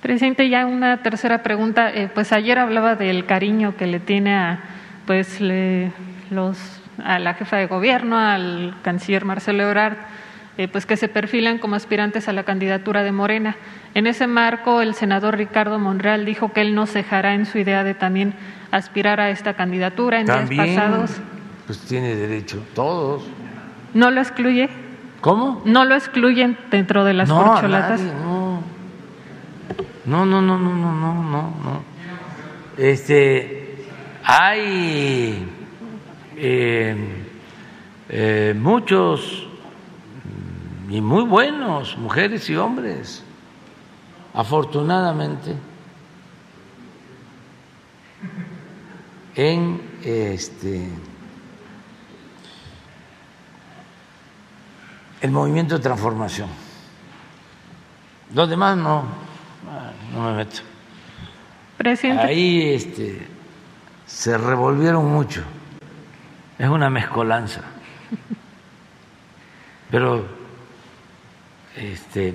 Presidente, ya una tercera pregunta. Eh, pues ayer hablaba del cariño que le tiene a, pues, los, a la jefa de gobierno, al canciller Marcelo Ebrard eh, pues que se perfilan como aspirantes a la candidatura de Morena. En ese marco, el senador Ricardo Monreal dijo que él no cejará en su idea de también aspirar a esta candidatura en días pasados. Pues tiene derecho, todos. ¿No lo excluye? ¿Cómo? ¿No lo excluyen dentro de las no, corcholatas? no. No, no, no, no, no, no, no. Este, hay eh, eh, muchos y muy buenos, mujeres y hombres, afortunadamente, en este el movimiento de transformación. Los demás no, no me meto. Presidente. Ahí este, se revolvieron mucho. Es una mezcolanza. Pero este,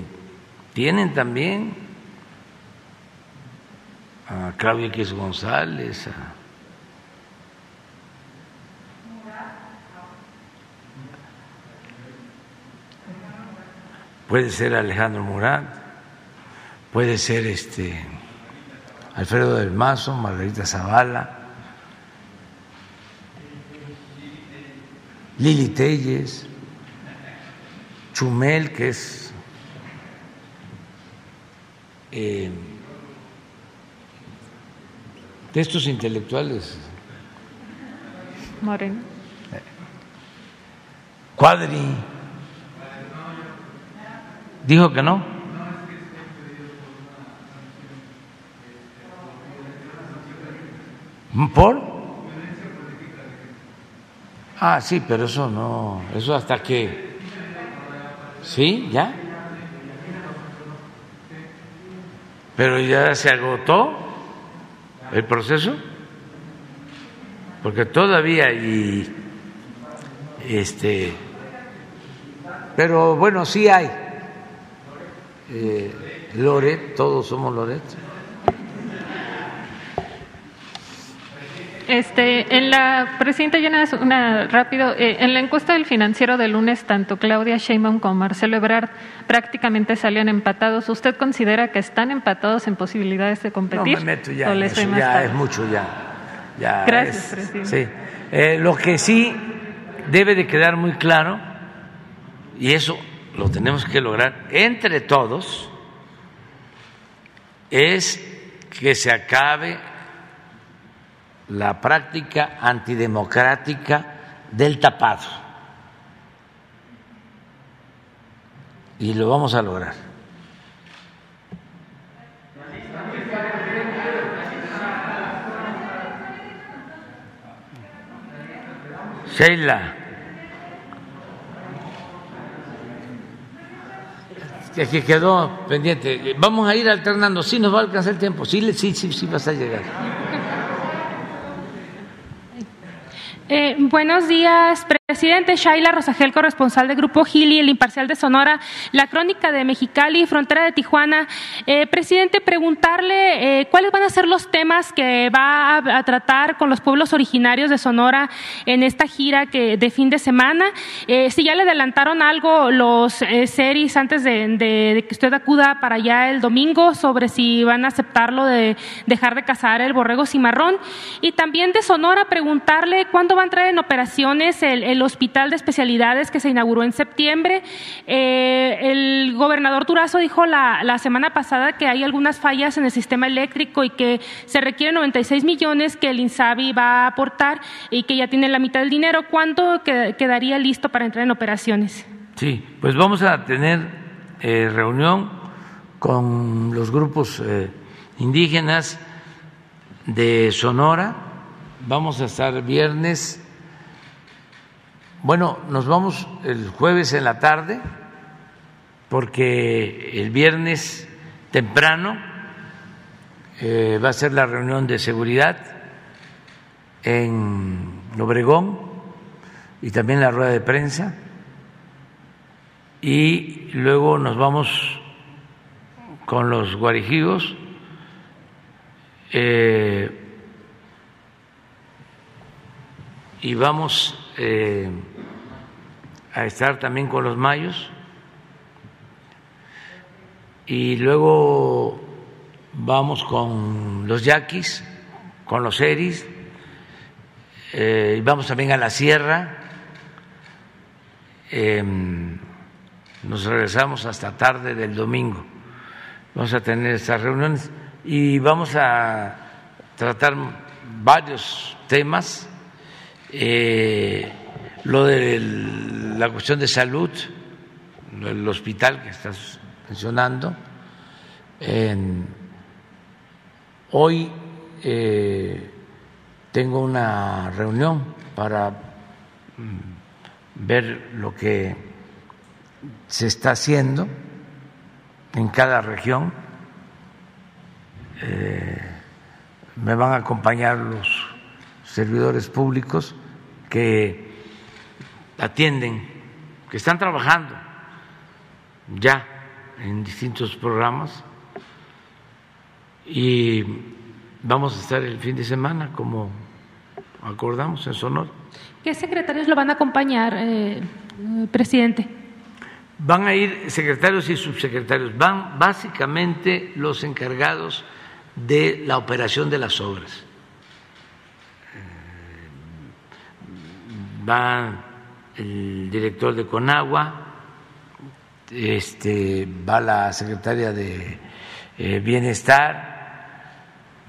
tienen también a Claudia X González, puede ser Alejandro Murat, puede ser este Alfredo del Mazo, Margarita Zavala, Lili Telles, Chumel, que es eh, de estos intelectuales. Moreno. Cuadri. Dijo que no. ¿Por? Ah, sí, pero eso no, eso hasta que, ¿sí? ¿Ya? Pero ya se agotó el proceso, porque todavía hay, este, pero bueno, sí hay. Eh, Loret, todos somos Loret. Este, en la presidenta llena una rápido, eh, en la encuesta del financiero del lunes tanto Claudia Sheinbaum como Marcelo Ebrard prácticamente salían empatados. ¿Usted considera que están empatados en posibilidades de competir? No me meto ya, eso, ya es mucho ya. ya Gracias, presidente. Sí. Eh, lo que sí debe de quedar muy claro y eso lo tenemos que lograr entre todos es que se acabe la práctica antidemocrática del tapado. Y lo vamos a lograr. Sheila. que quedó pendiente. Vamos a ir alternando. Sí, nos va a alcanzar el tiempo. Sí, sí, sí, sí vas a llegar. Eh, buenos días, presidente. Shaila Rosagel, corresponsal del Grupo Gili, el Imparcial de Sonora, la Crónica de Mexicali, Frontera de Tijuana. Eh, presidente, preguntarle eh, cuáles van a ser los temas que va a, tratar con los pueblos originarios de Sonora en esta gira que, de fin de semana. si ya le adelantaron algo los series antes de, que usted acuda para allá el domingo sobre si van a aceptarlo de dejar de cazar el borrego cimarrón. Y también de Sonora, preguntarle cuándo va a entrar en operaciones el, hospital de especialidades que se inauguró en septiembre. Eh, el gobernador Turazo dijo la, la, semana pasada que hay algunas fallas en el sistema eléctrico y que se requieren 96 millones que el INSABI va a aportar y que ya tiene la mitad del dinero. ¿Cuánto quedaría listo para entrar en operaciones? Sí, pues vamos a tener eh, reunión con los grupos eh, indígenas de Sonora vamos a estar viernes. Bueno, nos vamos el jueves en la tarde, porque el viernes temprano eh, va a ser la reunión de seguridad en Obregón y también la rueda de prensa. Y luego nos vamos con los guarijigos. Eh, y vamos eh, a estar también con los mayos. Y luego vamos con los yaquis, con los eris, eh, y vamos también a la sierra, em, nos regresamos hasta tarde del domingo, vamos a tener estas reuniones y vamos a tratar varios temas. Eh, lo de la cuestión de salud, el hospital que estás mencionando. hoy eh, tengo una reunión para ver lo que se está haciendo en cada región. Eh, me van a acompañar los servidores públicos que atienden, que están trabajando ya en distintos programas y vamos a estar el fin de semana como acordamos en Sonora. ¿Qué secretarios lo van a acompañar, eh, presidente? Van a ir secretarios y subsecretarios, van básicamente los encargados de la operación de las obras. va el director de Conagua, este, va la secretaria de eh, Bienestar,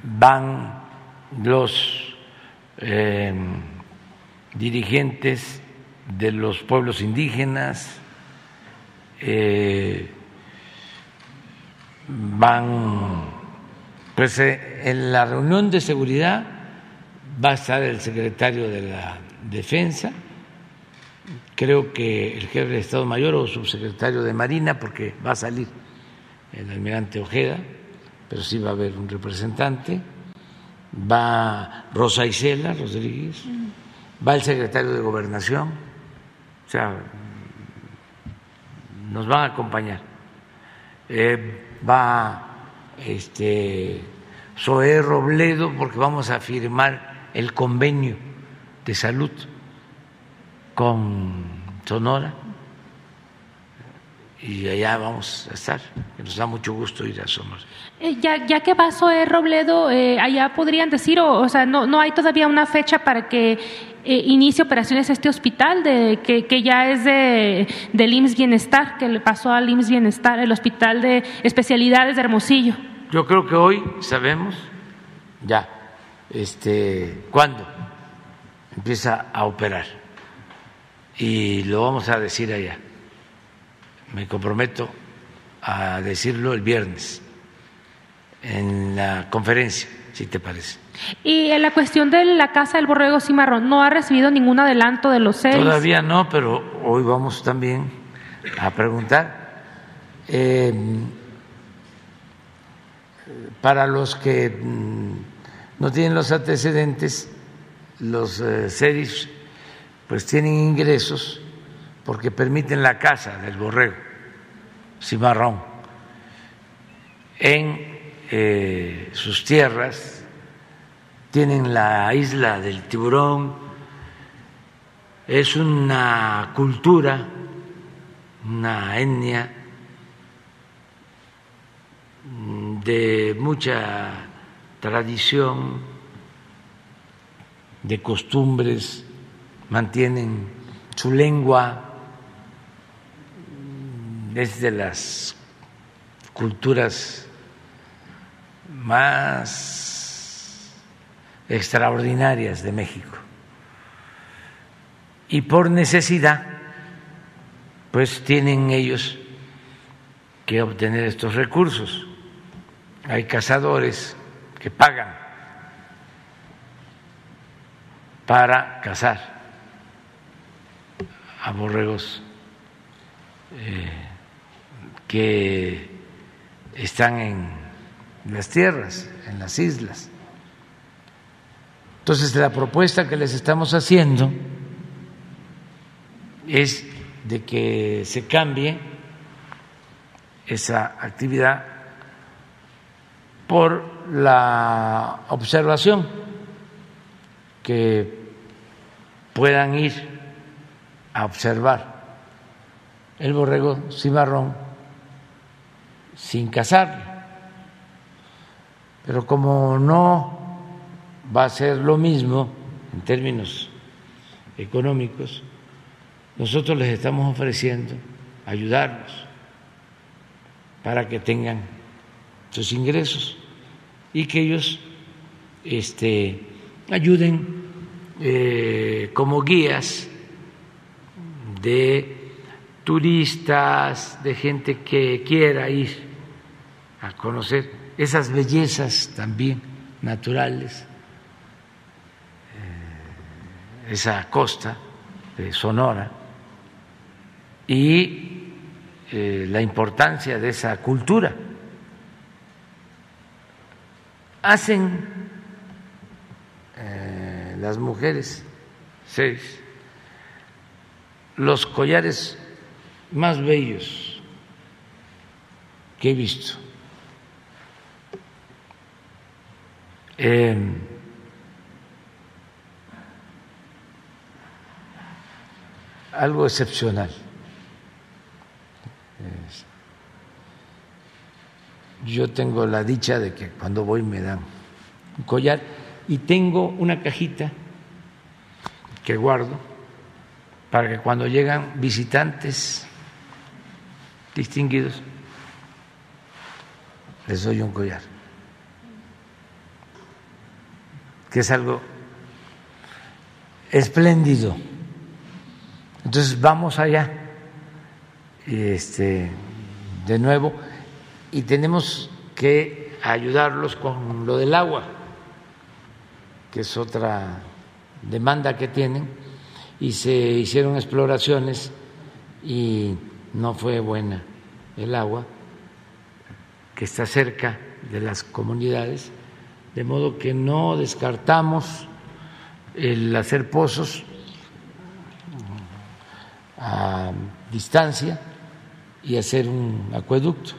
van los em, dirigentes de los pueblos indígenas, eh, van, pues eh, en la reunión de seguridad va a estar el secretario de la Defensa, creo que el jefe de Estado Mayor o subsecretario de Marina, porque va a salir el almirante Ojeda, pero sí va a haber un representante. Va Rosa Isela Rodríguez, va el secretario de Gobernación, o sea, nos van a acompañar. Eh, va este Zoé Robledo, porque vamos a firmar el convenio de salud con Sonora y allá vamos a estar. Nos da mucho gusto ir a Sonora. Eh, ya, ya que va Zoé Robledo, eh, allá podrían decir, o, o, sea, no, no hay todavía una fecha para que eh, inicie operaciones este hospital, de, que, que ya es de, del IMSS Bienestar, que le pasó al IMSS Bienestar, el Hospital de Especialidades de Hermosillo. Yo creo que hoy sabemos ya este, cuándo empieza a operar y lo vamos a decir allá. Me comprometo a decirlo el viernes en la conferencia, si te parece. Y en la cuestión de la Casa del Borrego Cimarrón, ¿no ha recibido ningún adelanto de los seis? Todavía no, pero hoy vamos también a preguntar. Eh, para los que no tienen los antecedentes, los eh, pues tienen ingresos porque permiten la casa del borrego cimarrón en eh, sus tierras, tienen la isla del tiburón, es una cultura, una etnia de mucha tradición, de costumbres, mantienen su lengua, es de las culturas más extraordinarias de México. Y por necesidad, pues tienen ellos que obtener estos recursos. Hay cazadores que pagan para cazar a borregos eh, que están en las tierras, en las islas. Entonces, la propuesta que les estamos haciendo es de que se cambie esa actividad por la observación, que puedan ir a observar el borrego cimarrón sin cazarlo. Pero como no va a ser lo mismo en términos económicos, nosotros les estamos ofreciendo ayudarlos para que tengan sus ingresos y que ellos este, ayuden eh, como guías de turistas, de gente que quiera ir a conocer esas bellezas también naturales, eh, esa costa de Sonora y eh, la importancia de esa cultura. Hacen eh, las mujeres seis los collares más bellos que he visto. Eh, algo excepcional. yo tengo la dicha de que cuando voy me dan un collar y tengo una cajita que guardo para que cuando llegan visitantes distinguidos les doy un collar, que es algo espléndido. Entonces vamos allá, este, de nuevo y tenemos que ayudarlos con lo del agua, que es otra demanda que tienen, y se hicieron exploraciones y no fue buena el agua que está cerca de las comunidades, de modo que no descartamos el hacer pozos a distancia y hacer un acueducto.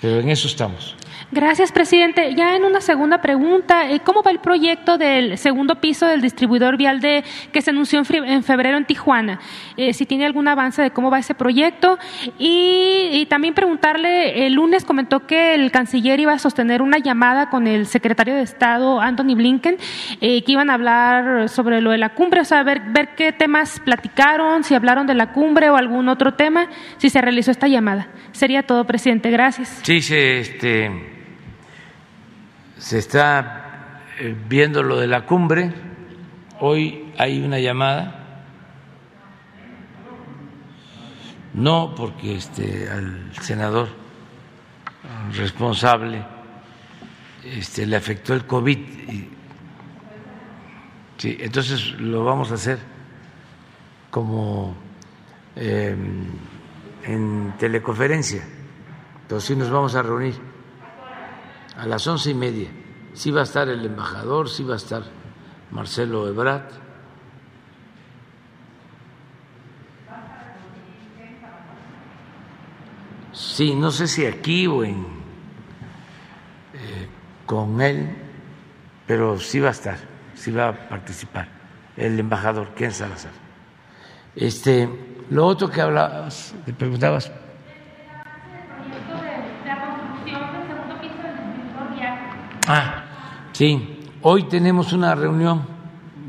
Pero en eso estamos. Gracias, presidente. Ya en una segunda pregunta, eh, ¿cómo va el proyecto del segundo piso del distribuidor vial de que se anunció en febrero en Tijuana? Eh, si tiene algún avance de cómo va ese proyecto. Y, también preguntarle, el lunes comentó que el canciller iba a sostener una llamada con el secretario de Estado, Anthony Blinken, eh, que iban a hablar sobre lo de la cumbre, o sea, ver, ver qué temas platicaron, si hablaron de la cumbre o algún otro tema, si se realizó esta llamada. Sería todo, presidente. Gracias. Sí, este se está eh, viendo lo de la cumbre. Hoy hay una llamada. No, porque este, al senador responsable este, le afectó el COVID. sí, entonces lo vamos a hacer como em, en teleconferencia. Entonces sí nos vamos a reunir a las once y media. Sí va a estar el embajador, sí va a estar Marcelo Ebrat. Sí, no sé si aquí o en eh, con él, pero sí va a estar, sí va a participar el embajador Ken Salazar. Este, lo otro que hablabas, te preguntabas Ah, sí. Hoy tenemos una reunión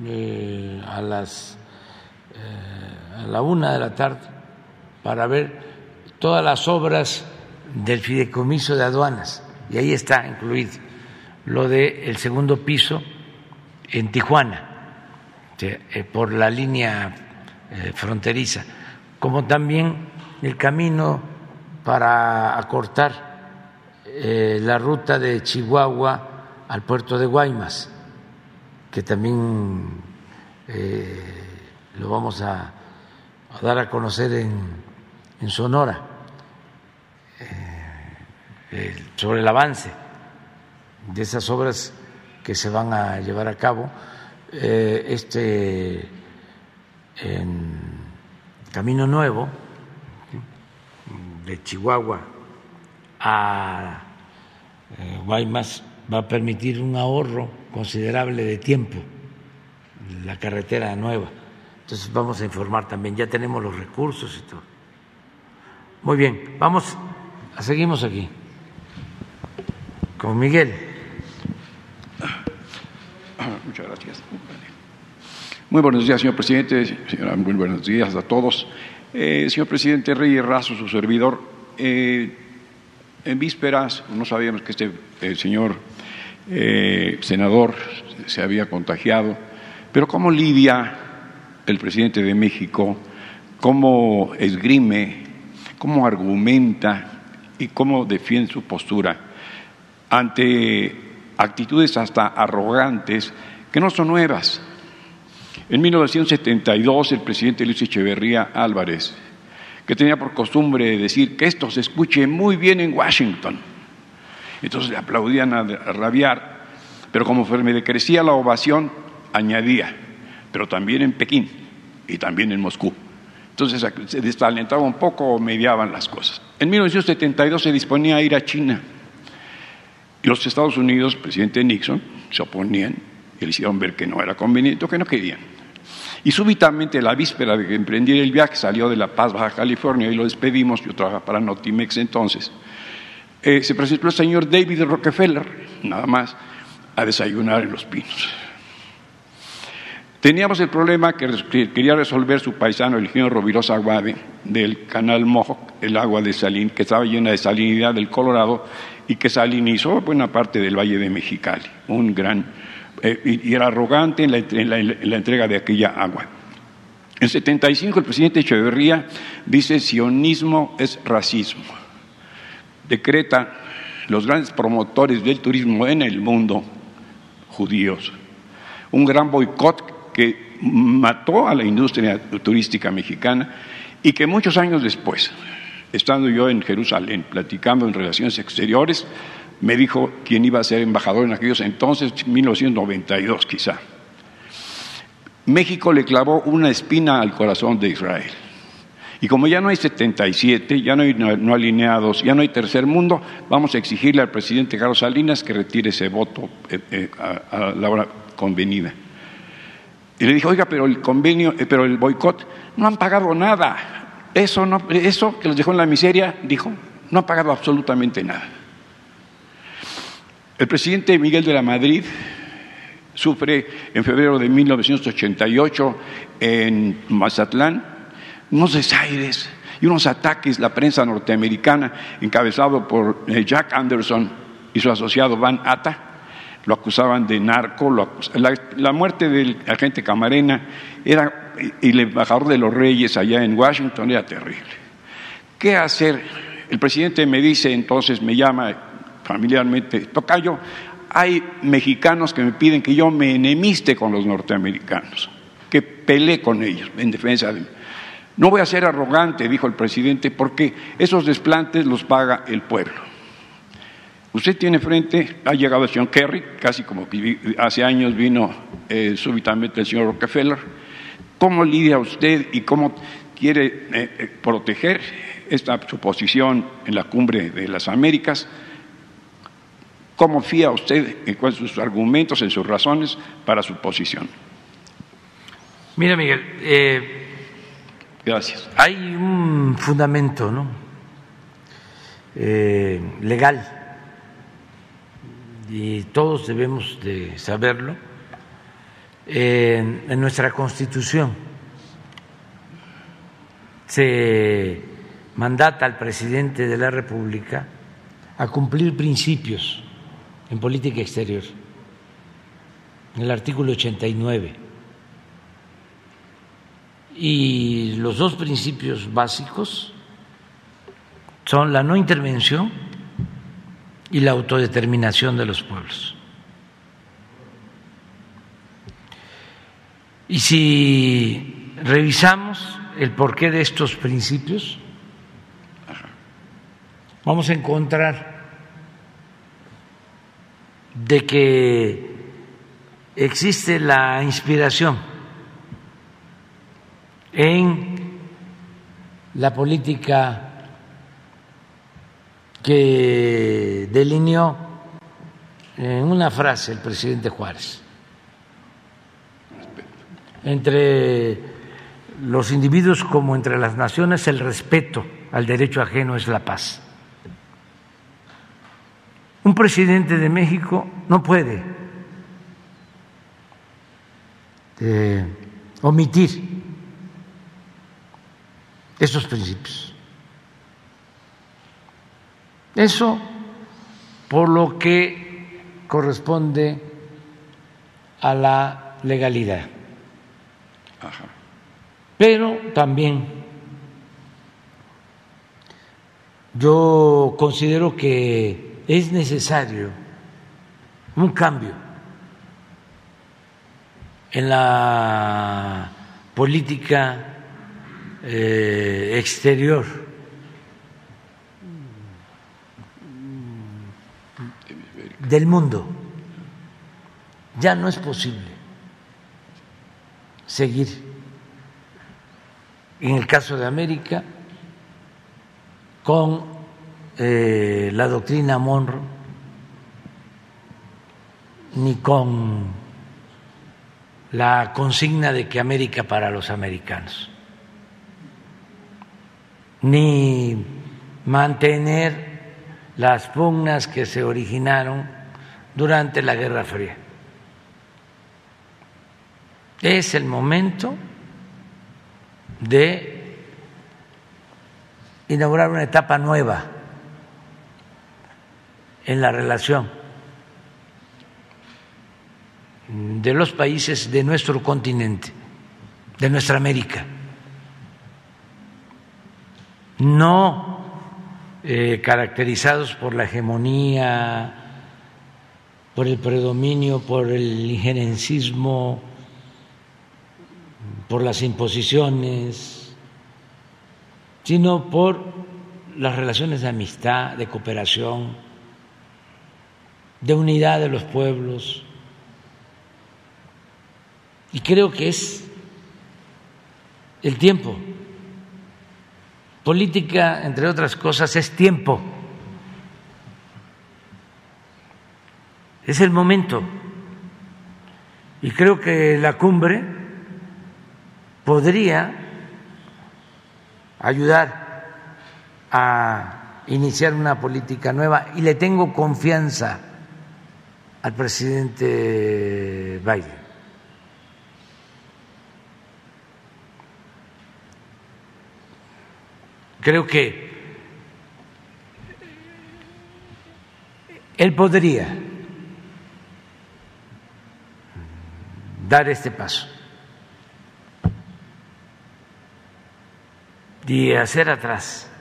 eh, a las eh, a la una de la tarde para ver todas las obras del fideicomiso de aduanas y ahí está incluido lo del el segundo piso en Tijuana eh, por la línea fronteriza, como también el camino para acortar eh, la ruta de Chihuahua al puerto de Guaymas, que también eh, lo vamos a, dar a conocer en, Sonora, eh, sobre el avance de esas obras que se van a llevar a cabo. este en Camino Nuevo de Chihuahua a eh, Guaymas va a permitir un ahorro considerable de tiempo, la carretera nueva. Entonces vamos a informar también, ya tenemos los recursos y todo. Muy bien, vamos, seguimos aquí con Miguel. Muchas gracias. Muy buenos días, señor presidente. Muy buenos días a todos. Eh, señor presidente Reyes Razo, su servidor. Eh, en vísperas no sabíamos que este eh, señor eh, senador se había contagiado, pero cómo lidia el presidente de México, cómo esgrime, cómo argumenta y cómo defiende su postura ante actitudes hasta arrogantes que no son nuevas. En 1972 el presidente Luis Echeverría Álvarez que tenía por costumbre decir que esto se escuche muy bien en Washington. Entonces le aplaudían a, rabiar, pero como me decrecía la ovación, añadía, pero también en Pekín y también en Moscú. Entonces se desalentaba un poco o mediaban las cosas. En 1972 se disponía a ir a China. Y los Estados Unidos, presidente Nixon, se oponían y le hicieron ver que no era conveniente que no querían. Y súbitamente, la víspera de que emprendiera el viaje, salió de La Paz, Baja California, y lo despedimos, yo trabajaba para Notimex entonces, eh, se presentó el señor David Rockefeller, nada más, a desayunar en Los Pinos. Teníamos el problema que quería resolver su paisano, el ingeniero Rovirosa Aguade, del canal Mohawk, el agua de salin, que estaba llena de salinidad del Colorado y que salinizó buena parte del Valle de Mexicali, un gran eh, y era arrogante en la, entrega de aquella agua. En 75 el presidente Echeverría dice sionismo es racismo. Decreta los grandes promotores del turismo en el mundo, judíos. Un gran boicot que mató a la industria turística mexicana y que muchos años después, estando yo en Jerusalén, platicando en relaciones exteriores, me dijo quién iba a ser embajador en aquellos entonces, 1992 quizá. México le clavó una espina al corazón de Israel. Y como ya no hay 77, ya no hay no alineados, ya no hay tercer mundo, vamos a exigirle al presidente Carlos Salinas que retire ese voto eh, eh, a, la hora convenida. Y le dijo, oiga, pero el convenio, eh, pero el boicot, no han pagado nada. Eso, no, eso que los dejó en la miseria, dijo, no han pagado absolutamente nada. El presidente Miguel de la Madrid sufre en febrero de 1988 en Mazatlán unos desaires y unos ataques la prensa norteamericana, encabezado por eh, Jack Anderson y su asociado Van Atta, lo acusaban de narco, la, muerte del agente Camarena era, y el embajador de los reyes allá en Washington era terrible. ¿Qué hacer? El presidente me dice, entonces me llama familiarmente, Tocayo, hay mexicanos que me piden que yo me enemiste con los norteamericanos, que peleé con ellos en defensa de no voy a ser arrogante, dijo el presidente, porque esos desplantes los paga el pueblo. Usted tiene frente, ha llegado el señor Kerry, casi como hace años vino eh, súbitamente el señor Rockefeller. ¿Cómo lidia usted y cómo quiere eh, eh, proteger esta su posición en la cumbre de las Américas? ¿Cómo fía usted en cuáles sus argumentos, en sus razones para su posición? Mira, Miguel, Gracias. Hay un fundamento ¿no? Eh, legal y todos debemos de saberlo en nuestra Constitución se mandata al presidente de la República a cumplir principios en política exterior, en el artículo 89 y los dos principios básicos son la no intervención y la autodeterminación de los pueblos. Y si revisamos el porqué de estos principios, vamos a encontrar de que existe la inspiración en la política que delineó en una frase el presidente Juárez. Entre los individuos como entre las naciones el respeto al derecho ajeno es la paz. Un presidente de México no puede eh, omitir esos principios. Eso por lo que corresponde a la legalidad. Pero también yo considero que es necesario un cambio en la política eh, exterior. del mundo. Ya no es posible seguir, en el caso de América, con eh, la doctrina Monroe, ni con la consigna de que América para los americanos ni mantener las pugnas que se originaron durante la Guerra Fría. Es el momento de inaugurar una etapa nueva en la relación de los países de nuestro continente, de nuestra América. No eh, caracterizados por la hegemonía, por el predominio, por el injerencismo, por las imposiciones, sino por las relaciones de amistad, de cooperación, de unidad de los pueblos. Y creo que es el tiempo. Política, entre otras cosas, es tiempo. Es el momento. Y creo que la cumbre podría ayudar a iniciar una política nueva y le tengo confianza al presidente Biden. Creo que él podría dar este paso y hacer atrás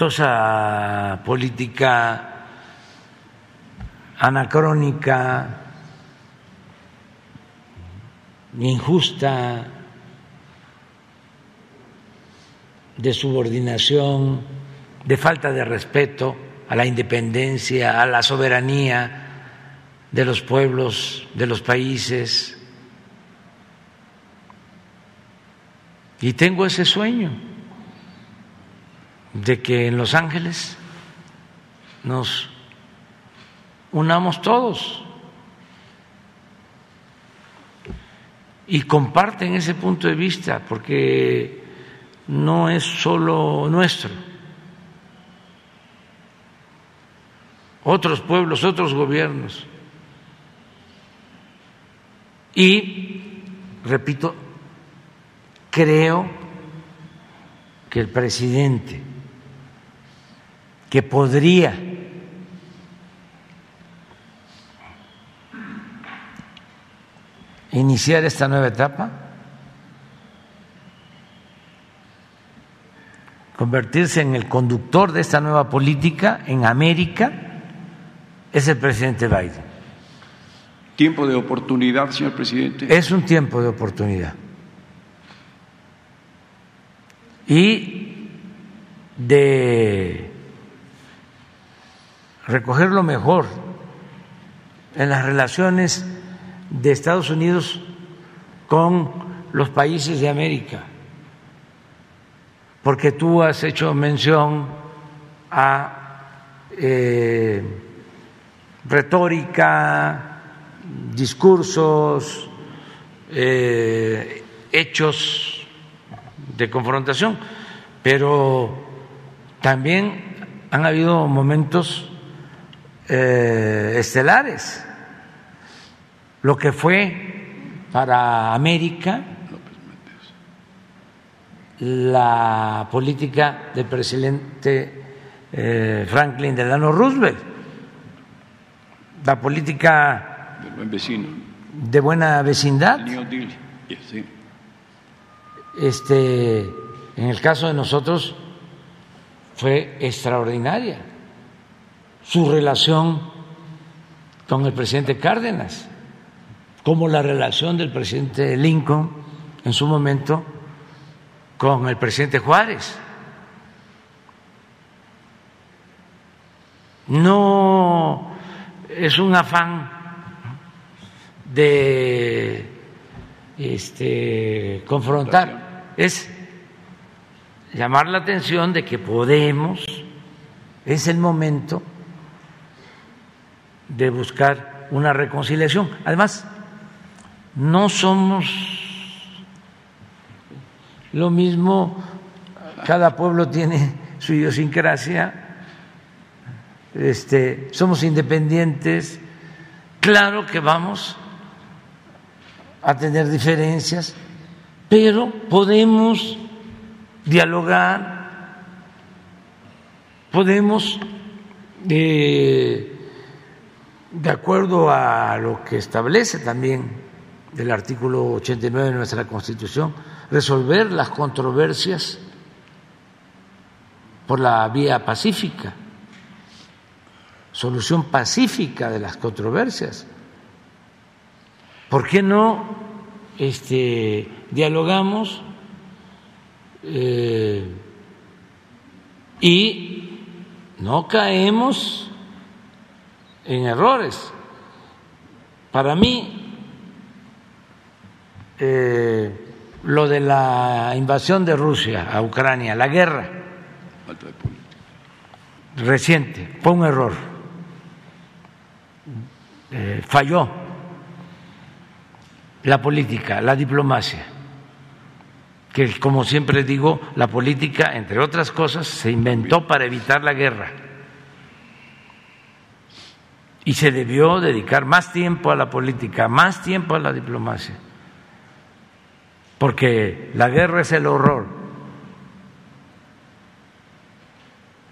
toda esa política anacrónica, injusta, de subordinación, de falta de respeto a la independencia, a la soberanía de los pueblos, de los países. Y tengo ese sueño de que en Los Ángeles nos unamos todos y comparten ese punto de vista, porque no es solo nuestro. Otros pueblos, otros gobiernos. Y, repito, creo que el presidente que podría iniciar esta nueva etapa, convertirse en el conductor de esta nueva política en América, es el presidente Biden. Tiempo de oportunidad, señor presidente. Es un tiempo de oportunidad. Y de recoger lo mejor en las relaciones de Estados Unidos con los países de América, porque tú has hecho mención a eh, retórica, discursos, eh, hechos de confrontación, pero también han habido momentos eh, estelares. Lo que fue para América la política del presidente eh, Franklin Delano Roosevelt, la política vecino. De buena vecindad. Este, en el caso de nosotros fue extraordinaria su relación con el presidente Cárdenas, como la relación del presidente Lincoln en su momento con el presidente Juárez. No es un afán de este, confrontar, es llamar la atención de que podemos, es el momento de buscar una reconciliación. Además, no somos lo mismo, cada pueblo tiene su idiosincrasia, este, somos independientes, claro que vamos a tener diferencias, pero podemos dialogar, podemos, eh, de acuerdo a lo que establece también el artículo 89 de nuestra Constitución, resolver las controversias por la vía pacífica, solución pacífica de las controversias. ¿Por qué no este, dialogamos eh, y no caemos en errores. Para mí, eh, lo de la invasión de Rusia a Ucrania, la guerra reciente, fue un error. Eh, falló la política, la diplomacia, que como siempre digo, la política, entre otras cosas, se inventó para evitar la guerra. Y se debió dedicar más tiempo a la política, más tiempo a la diplomacia porque la guerra es el horror.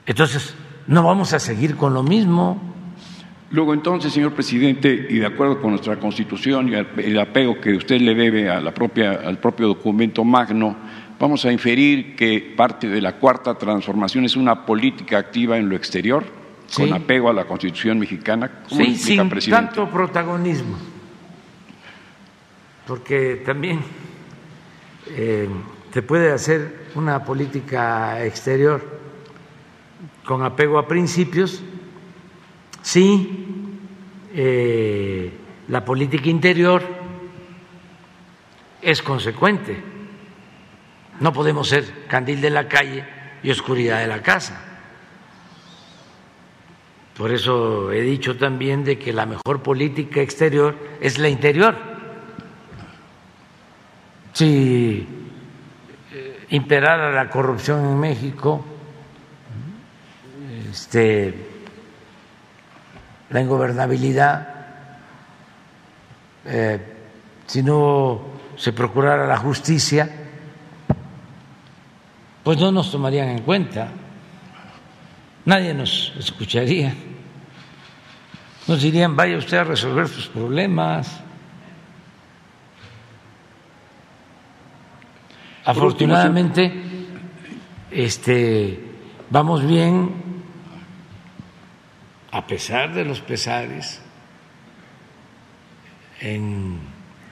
Entonces, no vamos a seguir con lo mismo. Luego entonces, señor presidente, y de acuerdo con nuestra Constitución y el apego que usted le debe a la propia, al propio documento magno, vamos a inferir que parte de la cuarta transformación es una política activa en lo exterior, con apego a la Constitución mexicana. sí, sin tanto protagonismo, porque también eh, se puede hacer una política exterior con apego a principios si eh, la política interior es consecuente. No podemos ser candil de la calle y oscuridad de la casa. Por eso he dicho también de que la mejor política exterior es la interior. Si eh, imperara la corrupción en México, este, la ingobernabilidad, eh, si no se procurara la justicia, pues no nos tomarían en cuenta, nadie nos escucharía, nos dirían, vaya usted a resolver sus problemas Afortunadamente, este, vamos bien a pesar de los pesares en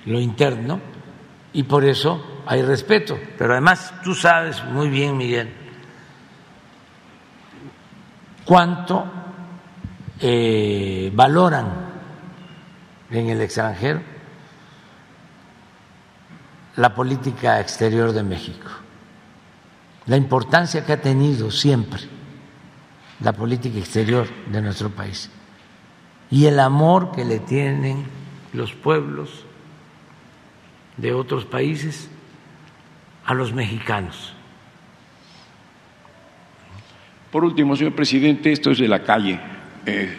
lo interno y por eso hay respeto. Pero además tú sabes muy bien, Miguel, cuánto eh, valoran en el extranjero la política exterior de México, la importancia que ha tenido siempre la política exterior de nuestro país y el amor que le tienen los pueblos de otros países a los mexicanos. Por último, señor presidente, esto es de la calle. Eh,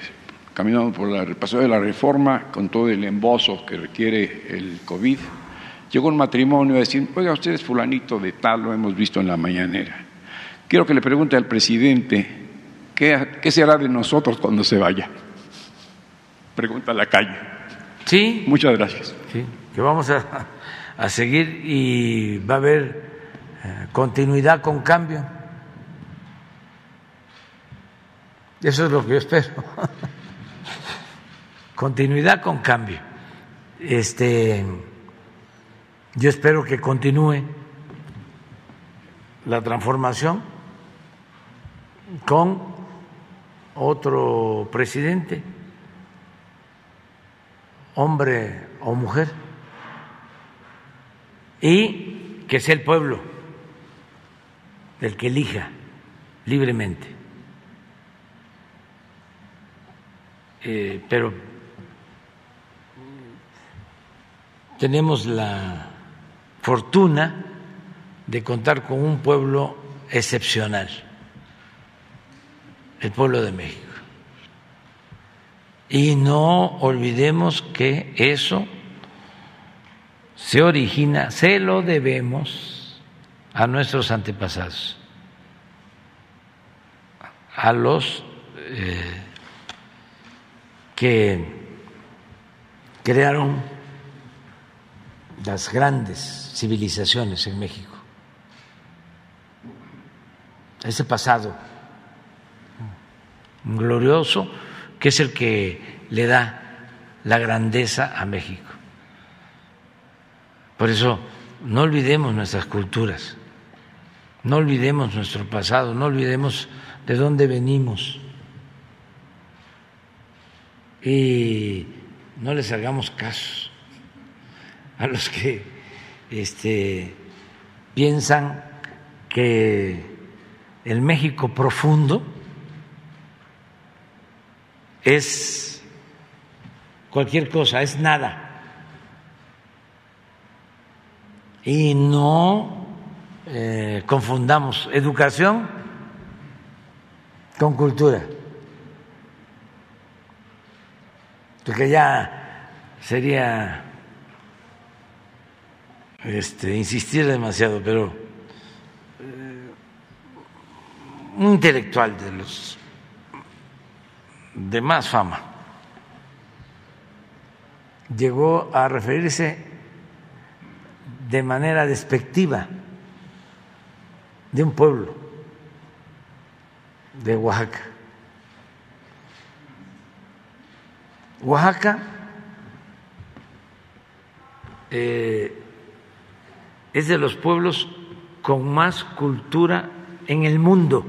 caminando por el paso de la reforma con todo el embozo que requiere el COVID llegó un matrimonio a decir, oiga, usted es fulanito de tal, lo hemos visto en la mañanera. Quiero que le pregunte al presidente, ¿qué, qué será de nosotros cuando se vaya? Pregunta a la calle. Sí. Muchas gracias. Sí, que vamos a, a seguir y va a haber eh, continuidad con cambio. Eso es lo que yo espero. continuidad con cambio. Este yo espero que continúe la transformación con otro presidente, hombre o mujer, y que sea el pueblo el que elija libremente. Eh, pero tenemos la fortuna de contar con un pueblo excepcional, el pueblo de México. Y no olvidemos que eso se origina, se lo debemos a nuestros antepasados, a los eh, que crearon las grandes civilizaciones en México. Ese pasado glorioso que es el que le da la grandeza a México. Por eso no olvidemos nuestras culturas, No olvidemos nuestro pasado, no olvidemos de dónde venimos. Y no les hagamos caso a los que este, piensan que el México profundo es cualquier cosa, es nada. Y no eh, confundamos educación con cultura, porque ya sería este, insistir demasiado, pero eh, un intelectual de los de más fama llegó a referirse de manera despectiva de un pueblo de Oaxaca. Oaxaca eh, es de los pueblos con más cultura en el mundo.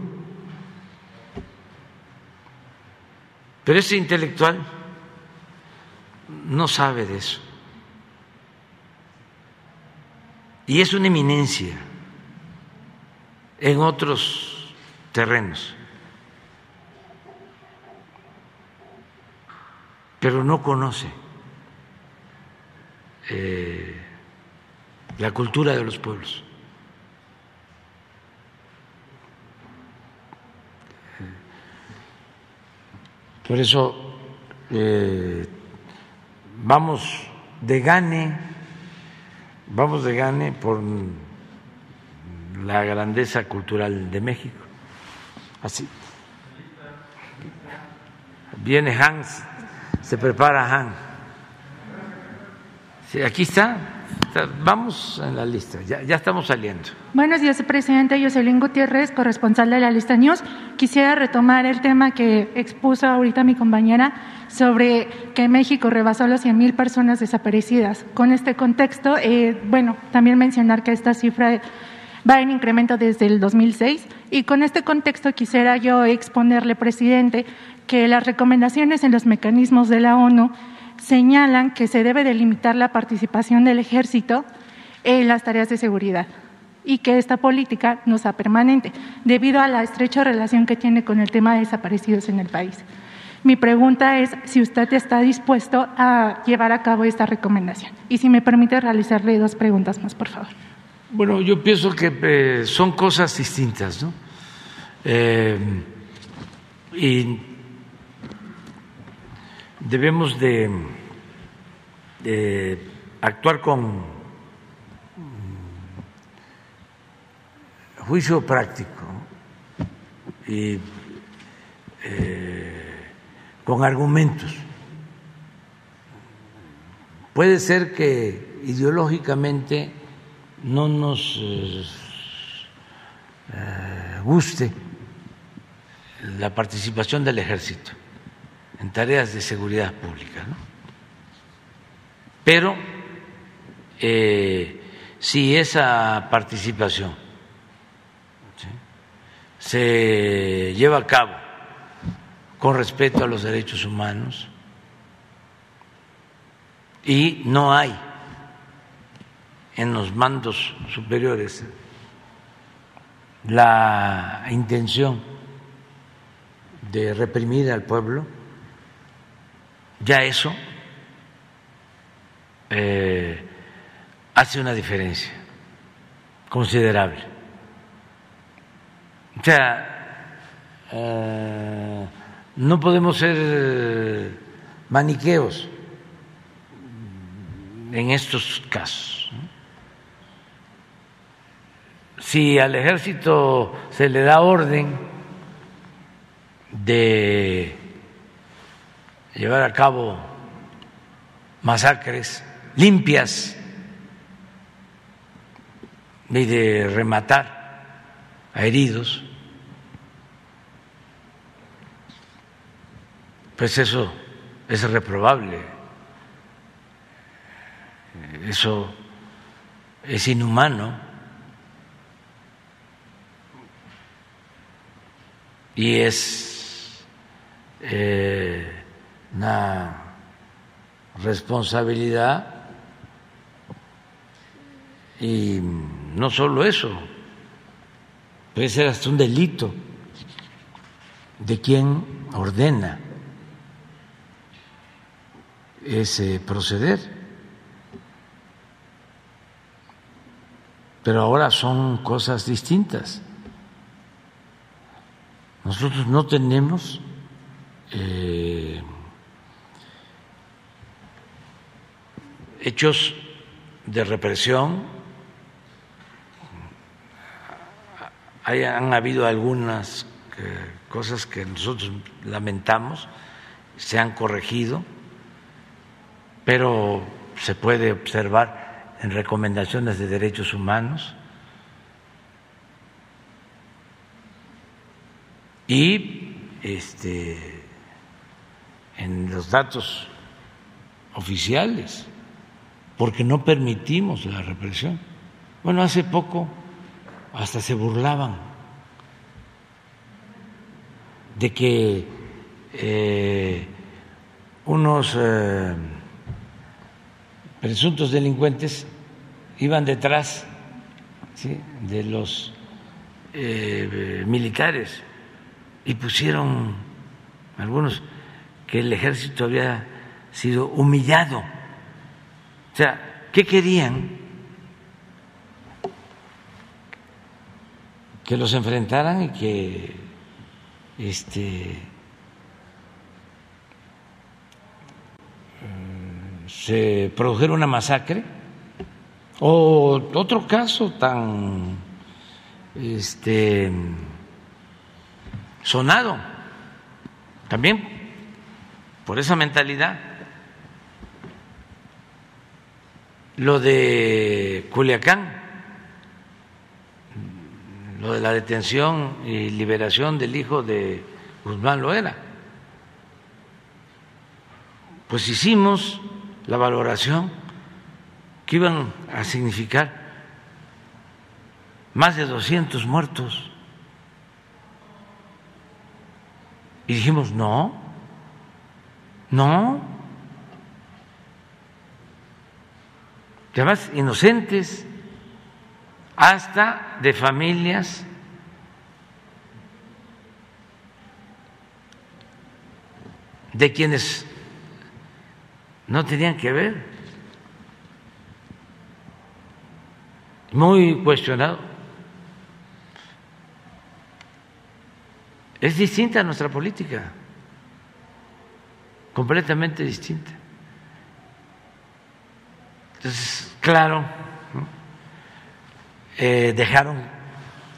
Pero ese intelectual no sabe de eso. Y es una eminencia en otros terrenos. Pero no conoce. Eh, la cultura de los pueblos. Por eso eh, vamos de gane, vamos de gane por la grandeza cultural de México. Así. Viene Hans, se prepara Hans. Sí, aquí está. Vamos en la lista, ya, estamos saliendo. Buenos días, presidente. Jocelyn Gutiérrez, corresponsal de la lista News. Quisiera retomar el tema que expuso ahorita mi compañera sobre que México rebasó las 100 mil personas desaparecidas. Con este contexto, eh, bueno, también mencionar que esta cifra va en incremento desde el 2006 y con este contexto quisiera yo exponerle, presidente, que las recomendaciones en los mecanismos de la ONU señalan que se debe delimitar la participación del ejército en las tareas de seguridad y que esta política no sea permanente, debido a la estrecha relación que tiene con el tema de desaparecidos en el país. Mi pregunta es si usted está dispuesto a llevar a cabo esta recomendación. Y si me permite realizarle dos preguntas más, por favor. Bueno, yo pienso que eh, son cosas distintas, ¿no? Eh, y debemos de, actuar con juicio práctico y eh, con argumentos. Puede ser que ideológicamente no nos eh, guste la participación del ejército en tareas de seguridad pública. ¿no? Pero eh, si esa participación se lleva a cabo con respeto a los derechos humanos y no hay en los mandos superiores la intención de reprimir al pueblo, ya eso eh, hace una diferencia considerable. O sea, eh, no podemos ser maniqueos en estos casos. Si al ejército se le da orden de llevar a cabo masacres limpias y de rematar a heridos, pues eso es reprobable, eso es inhumano. Y es eh, una responsabilidad y no solo eso, puede ser hasta un delito de quien ordena ese proceder. Pero ahora son cosas distintas. Nosotros no tenemos eh, hechos de represión. han habido algunas eh, cosas que nosotros lamentamos, se han corregido, pero se puede observar en recomendaciones de derechos humanos y este, en los datos oficiales, porque no permitimos la represión. Bueno, hace poco hasta se burlaban de que eh, unos eh, presuntos delincuentes iban detrás de los eh, militares y pusieron algunos que el ejército había sido humillado. O sea, ¿qué querían? Que los enfrentaran y que este se produjera una masacre o otro caso tan este sonado, también por esa mentalidad. Lo de Culiacán, lo de la detención y liberación del hijo de Guzmán Loera. Pues hicimos la valoración que iban a significar más de 200 muertos. Y dijimos, no, no. Además, inocentes, hasta de familias de quienes no tenían que ver. Muy cuestionado. Es distinta nuestra política, completamente distinta. Entonces, claro, eh, dejaron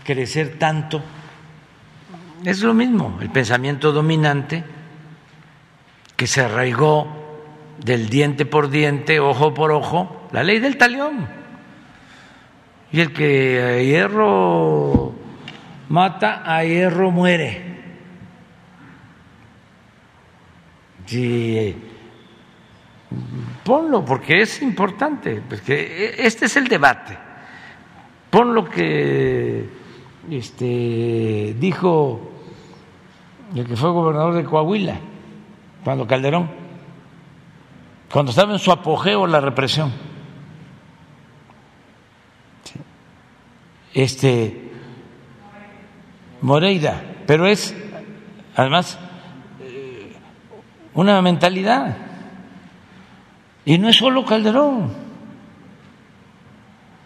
crecer tanto. Es lo mismo, el pensamiento dominante que se arraigó del diente por diente, ojo por ojo, la ley del talión. Y el que a hierro mata, a hierro muere. Sí, ponlo porque es importante, porque este es el debate. Pon lo que este, dijo el que fue gobernador de Coahuila, cuando Calderón, cuando estaba en su apogeo la represión. Este Moreira, pero es además una mentalidad. Y no es solo Calderón.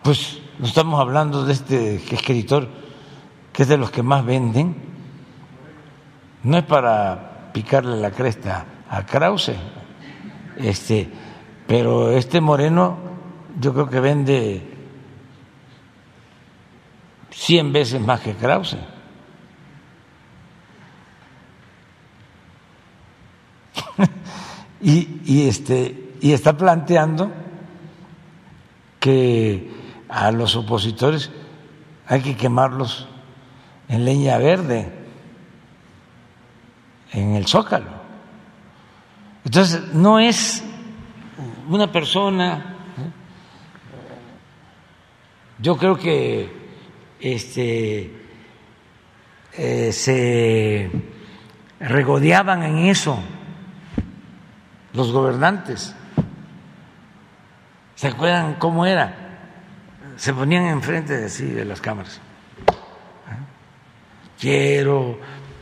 Pues no estamos hablando de este escritor que es de los que más venden. No es para picarle la cresta a Krause, este, pero este Moreno yo creo que vende cien veces más que Krause. y, este, y está planteando que a los opositores hay que quemarlos en leña verde, en el zócalo. Entonces, no es una persona, yo creo que este, eh, se regodeaban en eso los gobernantes. ¿Se acuerdan cómo era? Se ponían enfrente de así de las cámaras. Quiero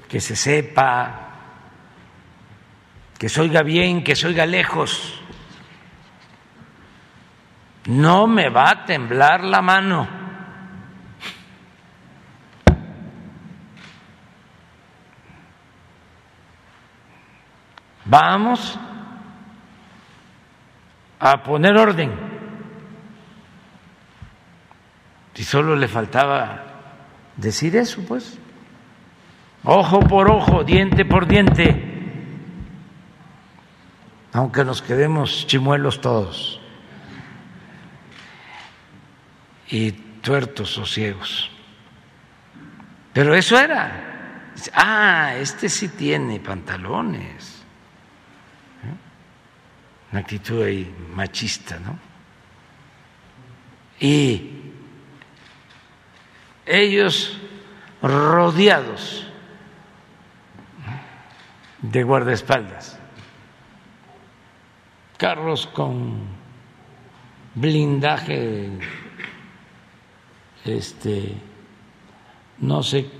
que se sepa, que se oiga bien, que se oiga lejos. No me va a temblar la mano. Vamos a poner orden. Y solo le faltaba decir eso, pues. Ojo por ojo, diente por diente. Aunque nos quedemos chimuelos todos. Y tuertos o ciegos. Pero eso era. Ah, este sí tiene pantalones una actitud ahí machista, ¿no? Y ellos rodeados de guardaespaldas, carros con blindaje, este, no sé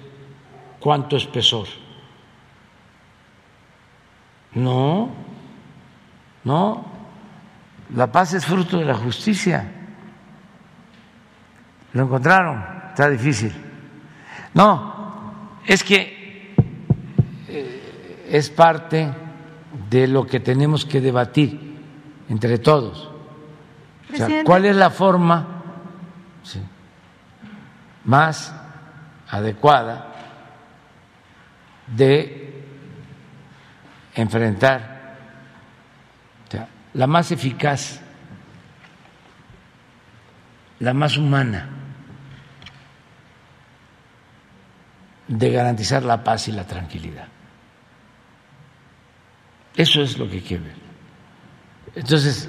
cuánto espesor. No, no, la paz es fruto de la justicia. Lo encontraron, está difícil. No, es que eh, es parte de lo que tenemos que debatir entre todos. ¿Cuál es la forma más adecuada de enfrentar la más eficaz, la más humana de garantizar la paz y la tranquilidad. Eso es lo que quiero ver. Entonces,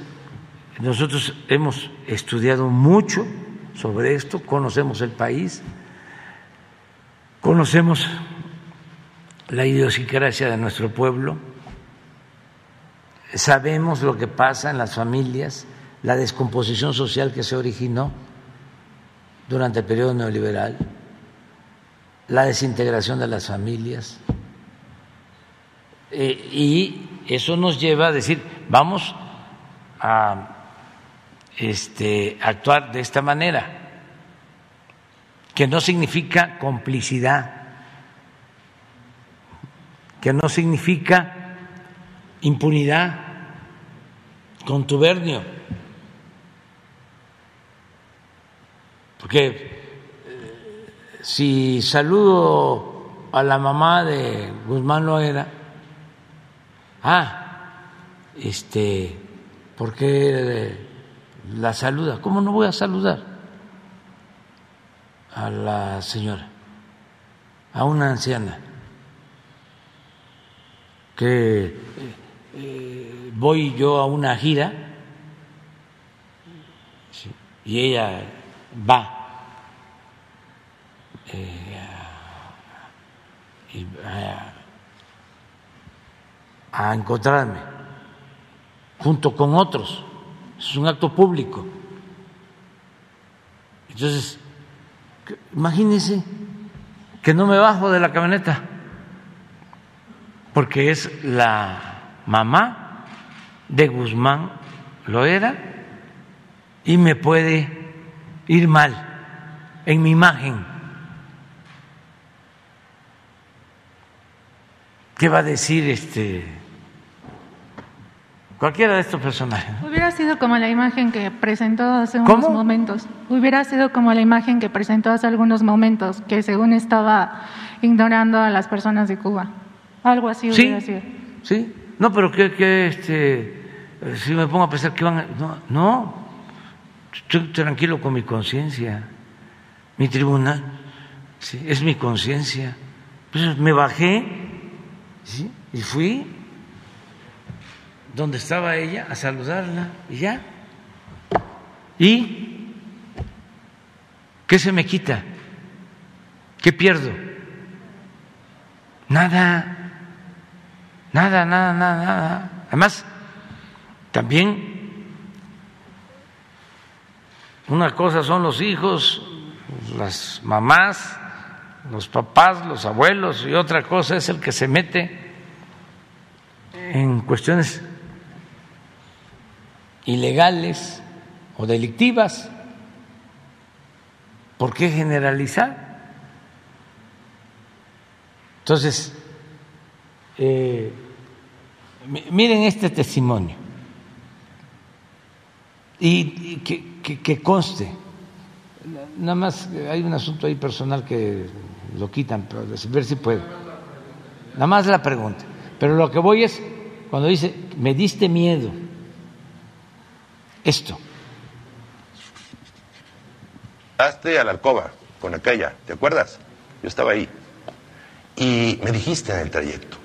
nosotros hemos estudiado mucho sobre esto, conocemos el país, conocemos la idiosincrasia de nuestro pueblo sabemos lo que pasa en las familias, la descomposición social que se originó durante el periodo neoliberal, la desintegración de las familias. Eh, y eso nos lleva a decir, vamos a este, actuar de esta manera, que no significa complicidad, que no significa impunidad, contubernio. Porque si saludo a la mamá de Guzmán Loera, ah, este, ¿por qué la saluda? ¿Cómo no voy a saludar a la señora, a una anciana que eh, voy yo a una gira y ella va eh, a, encontrarme junto con otros. Es un acto público. Entonces, imagínense que no me bajo de la camioneta porque es la mamá de Guzmán lo era y me puede ir mal en mi imagen. ¿Qué va a decir este cualquiera de estos personajes? Hubiera sido como la imagen que presentó hace unos momentos. Hubiera sido como la imagen que presentó hace algunos momentos, que según estaba ignorando a las personas de Cuba. Algo así hubiera sido. Sí, no, pero que, este, si me pongo a pensar que van a, no, no, estoy tranquilo con mi conciencia, mi tribunal, ¿sí? es mi conciencia. Pues me bajé y fui donde estaba ella a saludarla y ya. ¿Y qué se me quita? ¿Qué pierdo? Nada, nada, nada, nada, nada. Además, también una cosa son los hijos, las mamás, los papás, los abuelos, y otra cosa es el que se mete en cuestiones ilegales o delictivas. ¿Por qué generalizar? Entonces, eh, miren este testimonio y, que, que, conste, nada más hay un asunto ahí personal que lo quitan, pero ver si puedo. Nada más la pregunta. Pero lo que voy es cuando dice, me diste miedo. Esto. Hazte a la alcoba con aquella, ¿te acuerdas? Yo estaba ahí. Y me dijiste en el trayecto,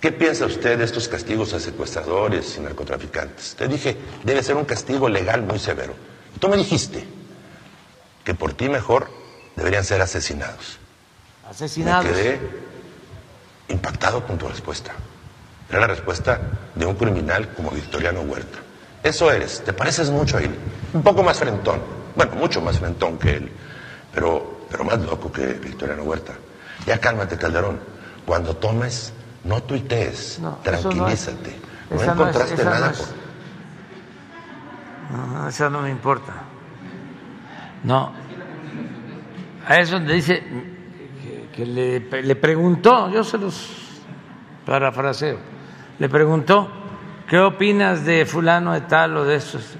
¿qué piensa usted de estos castigos a secuestradores y narcotraficantes? Te dije, debe ser un castigo legal muy severo. Tú me dijiste que por ti mejor deberían ser asesinados. Asesinados. Me quedé impactado con tu respuesta. Era la respuesta de un criminal como Victoriano Huerta. Eso eres, te pareces mucho a él. Un poco más frentón. Bueno, mucho más frentón que él. Pero, pero más loco que Victoriano Huerta. Ya cálmate, Calderón. Cuando tomes, no tuitees. tranquilízate. No, encontraste nada. No, eso no me importa. No. A eso donde dice que, le, le preguntó, yo se los parafraseo, le preguntó, ¿qué opinas de fulano de tal o de estos?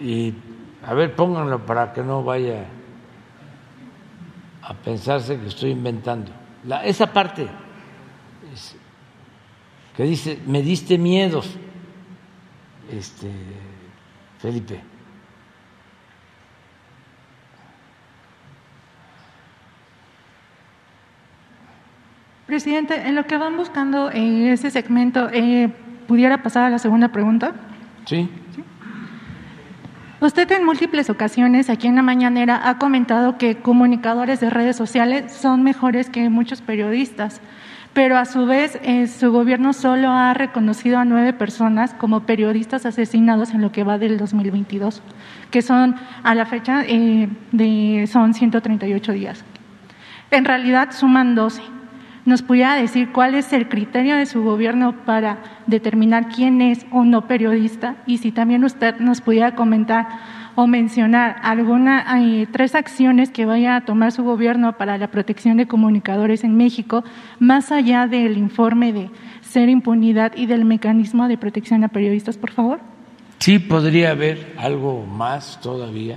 Y a ver, pónganlo para que no vaya a pensarse que estoy inventando. La, esa parte que dice, me diste miedos, este, Felipe. Presidente, en lo que van buscando en ese segmento, eh, ¿pudiera pasar a la segunda pregunta? Sí. Usted en múltiples ocasiones aquí en la mañanera ha comentado que comunicadores de redes sociales son mejores que muchos periodistas, pero a su vez eh, su gobierno solo ha reconocido a nueve personas como periodistas asesinados en lo que va del 2022, que son a la fecha eh, de son 138 días. En realidad suman 12 nos pudiera decir cuál es el criterio de su gobierno para determinar quién es o no periodista y si también usted nos pudiera comentar o mencionar alguna hay tres acciones que vaya a tomar su gobierno para la protección de comunicadores en México, más allá del informe de ser impunidad y del mecanismo de protección a periodistas, por favor. Sí, podría haber algo más todavía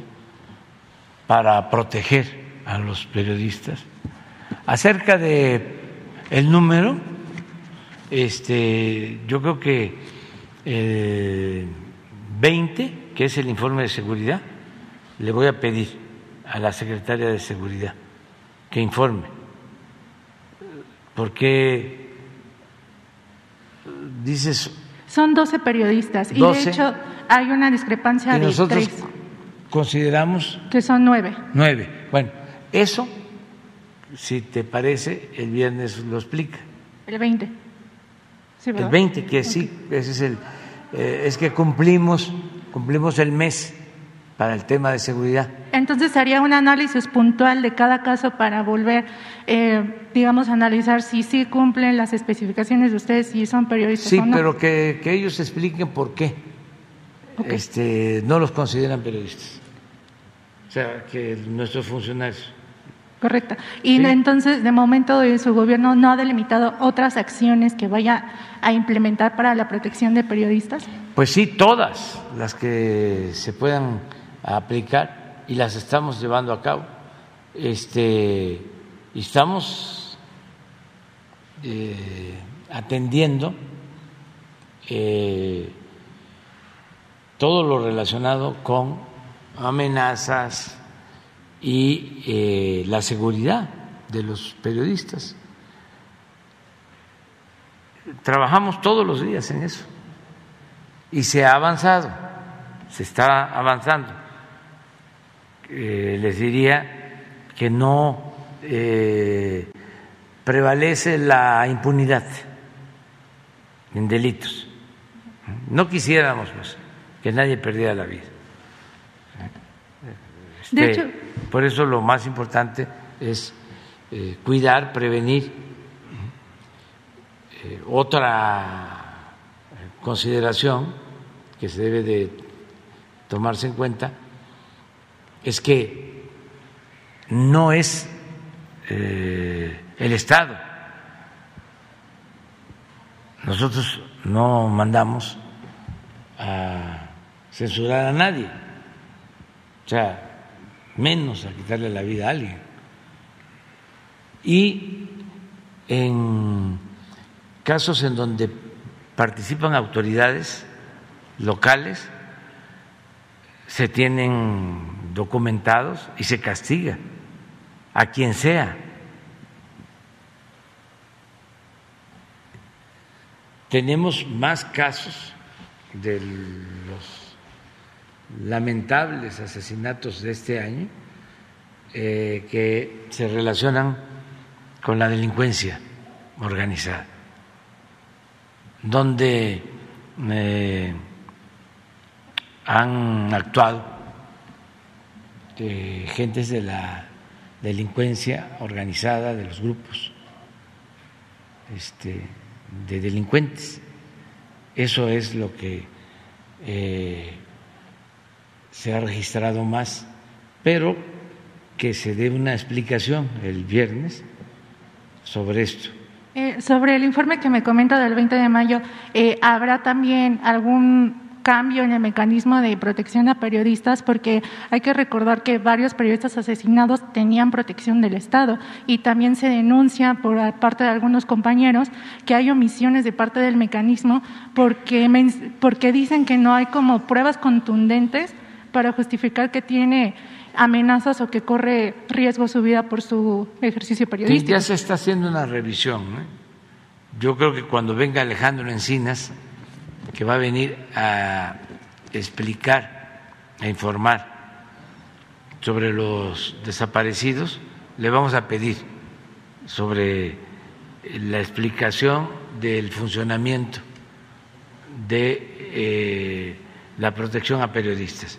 para proteger a los periodistas. Acerca de el número, este, yo creo que 20, eh, que es el informe de seguridad, le voy a pedir a la secretaria de Seguridad que informe, porque dices... Son 12 periodistas y de hecho hay una discrepancia y de nosotros Consideramos... Que son nueve. Nueve. Bueno, eso si te parece, el viernes lo explica. El 20. el 20, que sí, ese es el. Eh, es que cumplimos, cumplimos el mes para el tema de seguridad. Entonces haría un análisis puntual de cada caso para volver, eh, digamos, a analizar si sí cumplen las especificaciones de ustedes, si son periodistas sí, o no. pero que, que, ellos expliquen por qué este, no los consideran periodistas. O sea, que nuestros funcionarios. Correcto. Y entonces, de momento, su gobierno no ha delimitado otras acciones que vaya a implementar para la protección de periodistas. Pues sí, todas las que se puedan aplicar y las estamos llevando a cabo. Este, estamos eh, atendiendo eh, todo lo relacionado con amenazas, y eh, la seguridad de los periodistas. Trabajamos todos los días en eso y se ha avanzado, se está avanzando. Eh, les diría que no eh, prevalece la impunidad en delitos. No quisiéramos pues, que nadie perdiera la vida. De Este, hecho- por eso lo más importante es eh, cuidar, prevenir. Eh, otra consideración que se debe de tomarse en cuenta es que no es eh, el Estado. Nosotros no mandamos a censurar a nadie, o sea, menos a quitarle la vida a alguien. Y en casos en donde participan autoridades locales, se tienen documentados y se castiga a quien sea. Tenemos más casos de los lamentables asesinatos de este año eh, que se relacionan con la delincuencia organizada, donde eh, han actuado eh, gentes de la delincuencia organizada, de los grupos este, de delincuentes. Eso es lo que se ha registrado más, pero que se dé una explicación el viernes sobre esto. Eh, sobre el informe que me comenta del 20 de mayo, eh, ¿habrá también algún cambio en el mecanismo de protección a periodistas? Porque hay que recordar que varios periodistas asesinados tenían protección del Estado y también se denuncia por parte de algunos compañeros que hay omisiones de parte del mecanismo porque, porque dicen que no hay como pruebas contundentes para justificar que tiene amenazas o que corre riesgo su vida por su ejercicio periodístico. ya se está haciendo una revisión. ¿eh? Yo creo que cuando venga Alejandro Encinas, que va a venir a explicar, a informar sobre los desaparecidos, le vamos a pedir sobre la explicación del funcionamiento de eh, la protección a periodistas.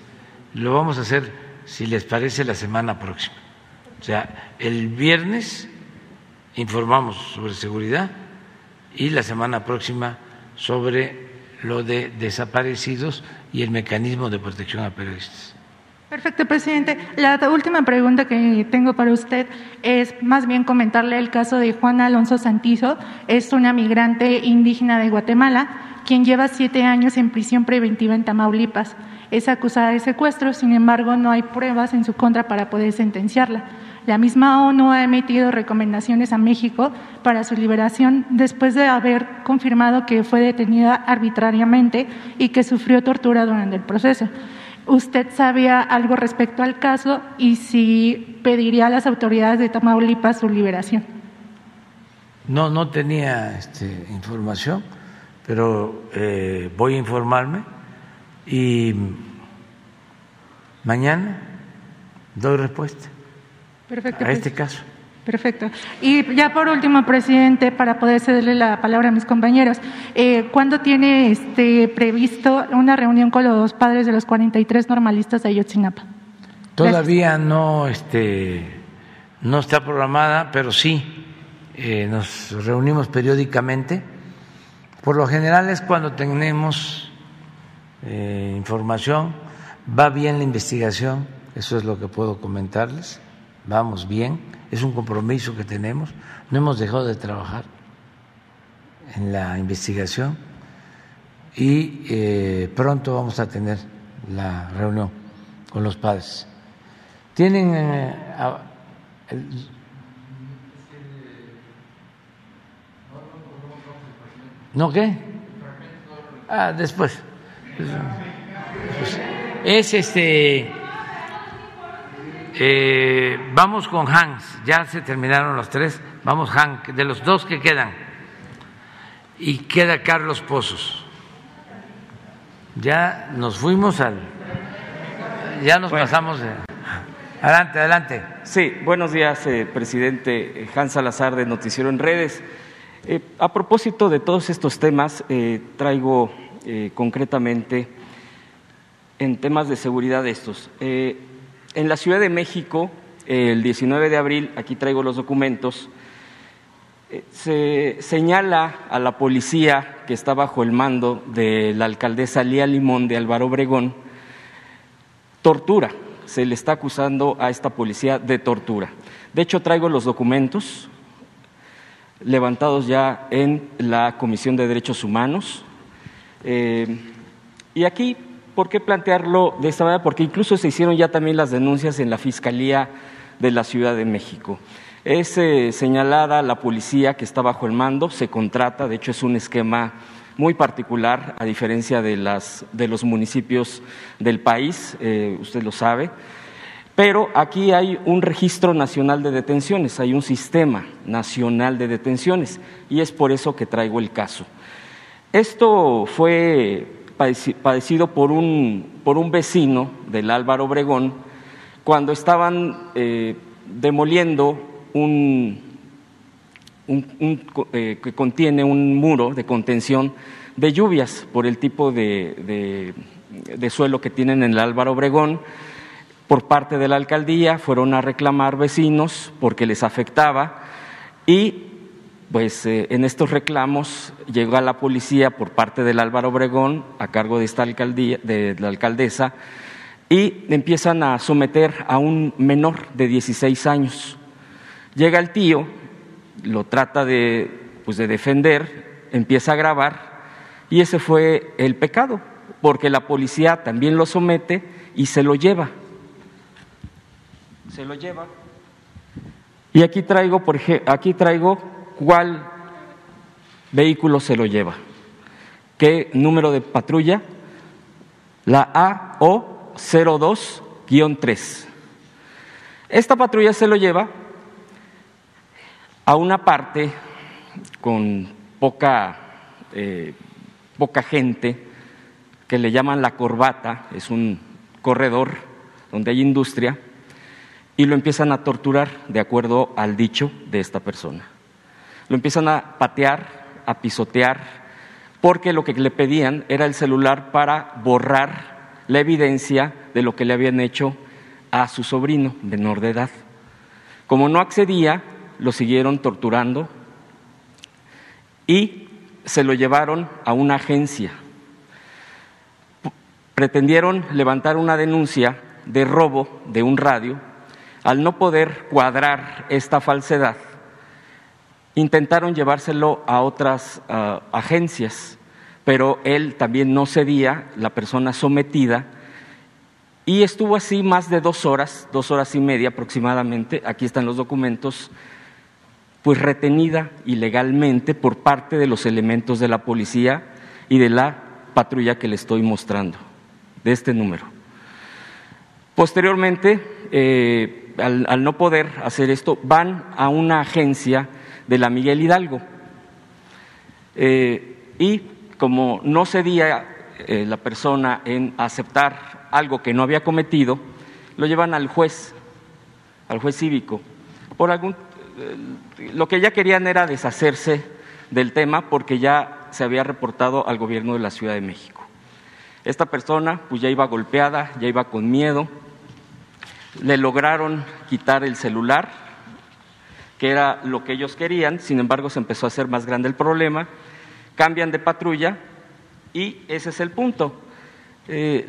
Lo vamos a hacer, si les parece, la semana próxima. O sea, el viernes informamos sobre seguridad y la semana próxima sobre lo de desaparecidos y el mecanismo de protección a periodistas. Perfecto, presidente. La última pregunta que tengo para usted es más bien comentarle el caso de Juana Alonso Santizo. Es una migrante indígena de Guatemala, quien lleva siete años en prisión preventiva en Tamaulipas. Es acusada de secuestro, sin embargo, no hay pruebas en su contra para poder sentenciarla. La misma ONU ha emitido recomendaciones a México para su liberación después de haber confirmado que fue detenida arbitrariamente y que sufrió tortura durante el proceso. ¿Usted sabía algo respecto al caso y si pediría a las autoridades de Tamaulipas su liberación? No, no tenía este, información, pero eh, voy a informarme y mañana doy respuesta Perfecto. a este caso. Perfecto. Y ya por último, presidente, para poder cederle la palabra a mis compañeros, eh, ¿cuándo tiene este, previsto una reunión con los padres de los 43 normalistas de Ayotzinapa? Todavía no, este, no está programada, pero sí eh, nos reunimos periódicamente. Por lo general es cuando tenemos eh, información, va bien la investigación, eso es lo que puedo comentarles, vamos bien, es un compromiso que tenemos, no hemos dejado de trabajar en la investigación y eh, pronto vamos a tener la reunión con los padres. Tienen eh, a- el- ¿No qué? Ah, después. Es este. eh, vamos con Hans. Ya se terminaron los tres. Vamos, Hans, de los dos que quedan. Y queda Carlos Pozos. Ya nos fuimos al. Ya nos pasamos de. Adelante, adelante. Sí, buenos días, eh, presidente Hans Salazar de Noticiero en Redes. Eh, a propósito de todos estos temas, eh, concretamente en temas de seguridad estos. en la Ciudad de México, el 19 de abril, aquí traigo los documentos, se señala a la policía que está bajo el mando de la alcaldesa Lía Limón de Álvaro Obregón tortura. Se le está acusando a esta policía de tortura. De hecho, traigo los documentos levantados ya en la Comisión de Derechos Humanos. Eh, y aquí, ¿por qué plantearlo de esta manera? Porque incluso se hicieron ya también las denuncias en la Fiscalía de la Ciudad de México. Es eh, señalada la policía que está bajo el mando, se contrata, de hecho es un esquema muy particular, a diferencia de, las, de los municipios del país, eh, usted lo sabe. Pero aquí hay un registro nacional de detenciones, hay un sistema nacional de detenciones y es por eso que traigo el caso. Esto fue padecido por un, por un vecino del Álvaro Obregón cuando estaban eh, demoliendo un, eh, que contiene un muro de contención de lluvias por el tipo de, suelo que tienen en el Álvaro Obregón. Por parte de la alcaldía fueron a reclamar vecinos porque les afectaba y pues eh, en estos reclamos llegó a la policía por parte del Álvaro Obregón a cargo de esta alcaldía, de la alcaldesa, y empiezan a someter a un menor de 16 años. Llega el tío, lo trata de, pues de defender, empieza a grabar y ese fue el pecado, porque la policía también lo somete y se lo lleva. Se lo lleva. Y aquí traigo, por ejemplo, aquí traigo cuál vehículo se lo lleva. ¿Qué número de patrulla? La AO02-3. Esta patrulla se lo lleva a una parte con poca, eh, poca gente que le llaman la corbata, es un corredor donde hay industria, y lo empiezan a torturar de acuerdo al dicho de esta persona. Lo empiezan a patear, a pisotear, porque lo que le pedían era el celular para borrar la evidencia de lo que le habían hecho a su sobrino menor de edad. Como no accedía, lo siguieron torturando y se lo llevaron a una agencia. Pretendieron levantar una denuncia de robo de un radio. Al no poder cuadrar esta falsedad, intentaron llevárselo a otras ah, agencias, pero él también no cedía, la persona sometida, y estuvo así más de dos horas, dos horas y media aproximadamente, aquí están los documentos, pues retenida ilegalmente por parte de los elementos de la policía y de la patrulla que le estoy mostrando, de este número. Posteriormente, eh, al, no poder hacer esto, van a una agencia de la Miguel Hidalgo. Eh, y como no cedía eh, la persona en aceptar algo que no había cometido, lo llevan al juez, al juez cívico, por algún lo que ya querían era deshacerse del tema porque ya se había reportado al gobierno de la Ciudad de México. Esta persona pues ya iba golpeada, ya iba con miedo, le lograron quitar el celular, que era lo que ellos querían, sin embargo se empezó a hacer más grande el problema, cambian de patrulla y ese es el punto. Eh,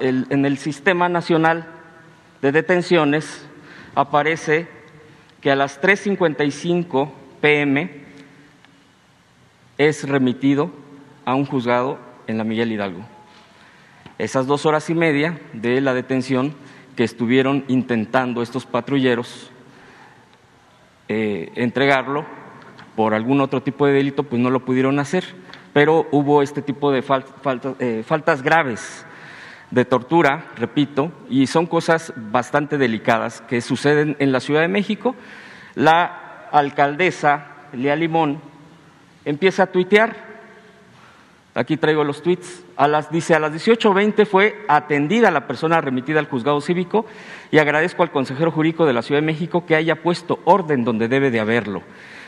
en el Sistema Nacional de Detenciones aparece que a las 3.55 pm es remitido a un juzgado en la Miguel Hidalgo. Esas dos horas y media de la detención que estuvieron intentando estos patrulleros entregarlo por algún otro tipo de delito, pues no lo pudieron hacer, pero hubo este tipo de eh, faltas graves de tortura, repito, y son cosas bastante delicadas que suceden en la Ciudad de México. La alcaldesa, Lía Limón, empieza a tuitear Aquí traigo los tweets. A las, dice, a las 18.20 fue atendida la persona remitida al juzgado cívico y agradezco al consejero jurídico de la Ciudad de México que haya puesto orden donde debe de haberlo,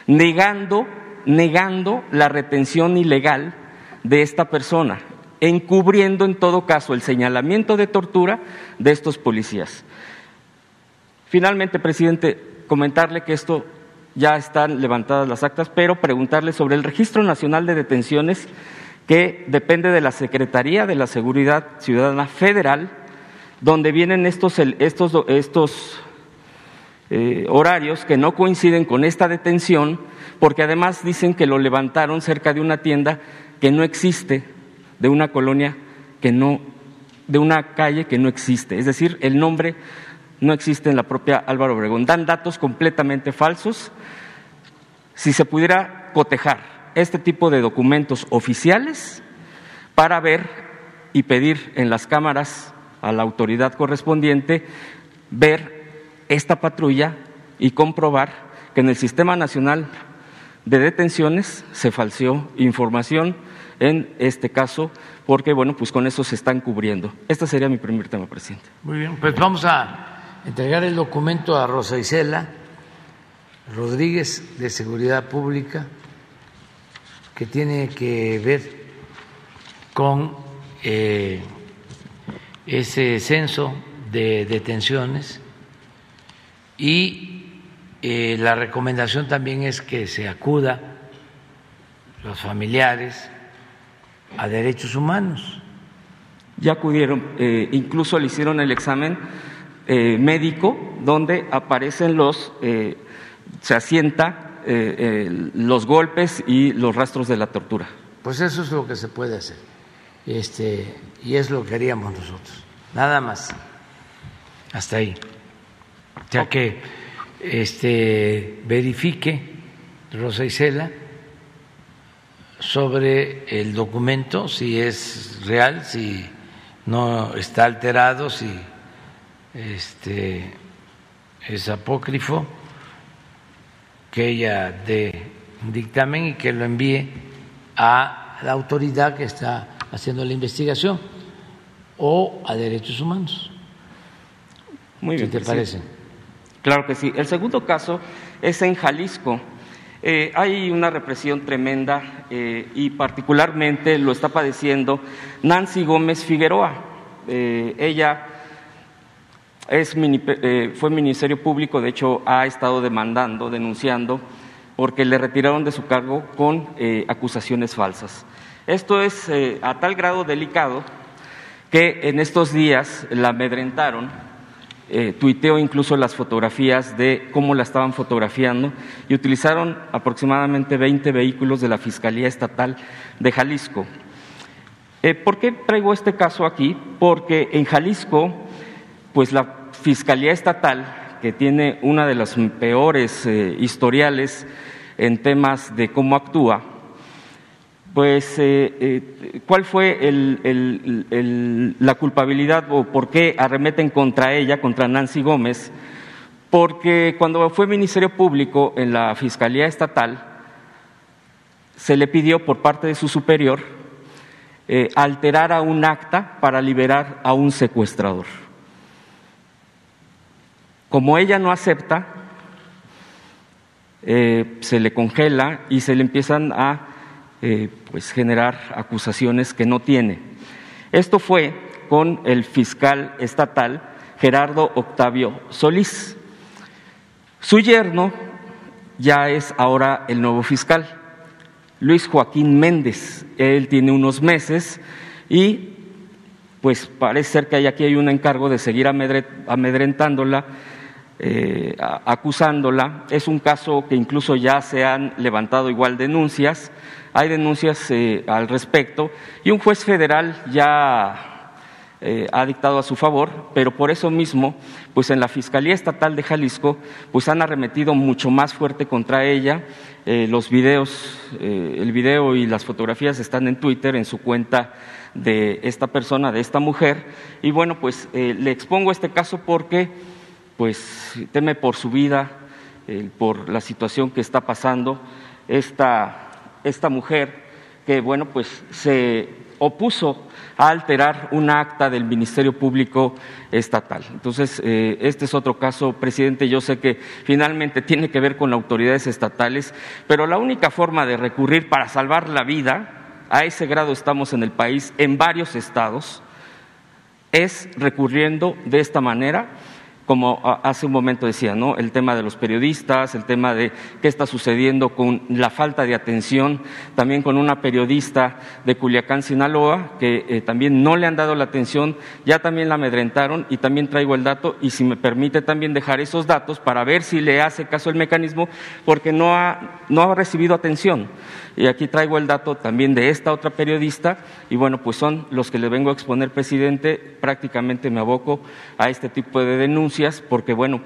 negando, negando la retención ilegal de esta persona, encubriendo en todo caso el señalamiento de tortura de estos policías. Finalmente, presidente, comentarle que esto ya están levantadas las actas, pero preguntarle sobre el Registro Nacional de Detenciones que depende de la Secretaría de la Seguridad Ciudadana Federal, donde vienen estos, estos, estos eh, horarios que no coinciden con esta detención, porque además dicen que lo levantaron cerca de una tienda que no existe, de una colonia que no, de una calle que no existe. Es decir, el nombre no existe en la propia Álvaro Obregón. Dan datos completamente falsos. Si se pudiera cotejar este tipo de documentos oficiales para ver y pedir en las cámaras a la autoridad correspondiente ver esta patrulla y comprobar que en el Sistema Nacional de Detenciones se falseó información en este caso, porque bueno, pues con eso se están cubriendo. Este sería mi primer tema, presidente. Muy bien, pues vamos a entregar el documento a Rosa Isela Rodríguez de Seguridad Pública que tiene que ver con eh, ese censo de detenciones y eh, la recomendación también es que se acuda los familiares a derechos humanos. Ya acudieron, eh, incluso le hicieron el examen médico donde aparecen los, se asienta eh, eh, los golpes y los rastros de la tortura. Pues eso es lo que se puede hacer. Este, y es lo que haríamos nosotros. Nada más. Hasta ahí. Ya que este, verifique Rosa Isela sobre el documento, si es real, si no está alterado, si este, es apócrifo que ella dé un dictamen y que lo envíe a la autoridad que está haciendo la investigación o a derechos humanos. Muy bien. ¿Qué te parece? Claro que sí. El segundo caso es en Jalisco. Eh, hay una represión tremenda eh, y particularmente lo está padeciendo Nancy Gómez Figueroa. Eh, ella es, eh, fue Ministerio Público, de hecho ha estado demandando, denunciando, porque le retiraron de su cargo con eh, acusaciones falsas. Esto es eh, a tal grado delicado que en estos días la amedrentaron, tuiteó incluso las fotografías de cómo la estaban fotografiando y utilizaron aproximadamente 20 vehículos de la Fiscalía Estatal de Jalisco. ¿Por qué traigo este caso aquí? Porque en Jalisco pues la Fiscalía Estatal, que tiene una de las peores eh, historiales en temas de cómo actúa, pues eh, eh, cuál fue la culpabilidad o por qué arremeten contra ella, contra Nancy Gómez, porque cuando fue Ministerio Público en la Fiscalía Estatal, se le pidió por parte de su superior alterar a un acta para liberar a un secuestrador. Como ella no acepta, eh, se le congela y se le empiezan a eh, pues generar acusaciones que no tiene. Esto fue con el fiscal estatal Gerardo Octavio Solís. Su yerno ya es ahora el nuevo fiscal, Luis Joaquín Méndez. Él tiene unos meses y pues parece ser que aquí hay un encargo de seguir amedrentándola eh, acusándola. Es un caso que incluso ya se han levantado igual denuncias, hay denuncias eh, al respecto y un juez federal ya eh, ha dictado a su favor, pero por eso mismo, pues en la Fiscalía Estatal de Jalisco, pues han arremetido mucho más fuerte contra ella. los videos, el video y las fotografías están en Twitter, en su cuenta de esta persona, de esta mujer. Y bueno, pues le expongo este caso porque pues teme por su vida, por la situación que está pasando. Esta, esta mujer que, bueno, pues se opuso a alterar un acta del Ministerio Público Estatal. Entonces, eh, este es otro caso, presidente. Yo sé que finalmente tiene que ver con autoridades estatales, pero la única forma de recurrir para salvar la vida, a ese grado estamos en el país, en varios estados, es recurriendo de esta manera como hace un momento decía, ¿no? El tema de los periodistas, el tema de qué está sucediendo con la falta de atención, también con una periodista de Culiacán, Sinaloa, que eh, también no le han dado la atención, ya también la amedrentaron y también traigo el dato y si me permite también dejar esos datos para ver si le hace caso el mecanismo, porque no ha, no ha recibido atención. Y aquí traigo el dato también de esta otra periodista. Y bueno, pues son los que le vengo a exponer, presidente, prácticamente me aboco a este tipo de denuncias porque bueno,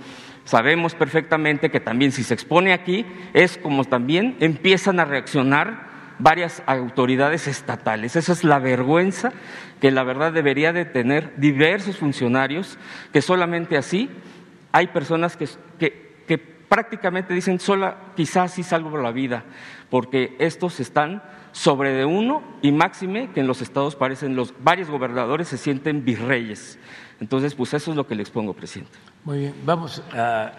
sabemos perfectamente que también si se expone aquí es como también empiezan a reaccionar varias autoridades estatales. Esa es la vergüenza que la verdad debería de tener diversos funcionarios, que solamente así hay personas que, que, que prácticamente dicen, sola quizás sí salvo la vida, porque estos están sobre de uno y máxime que en los estados parecen los varios gobernadores se sienten virreyes. Entonces, pues eso es lo que le expongo, presidente. Muy bien, vamos a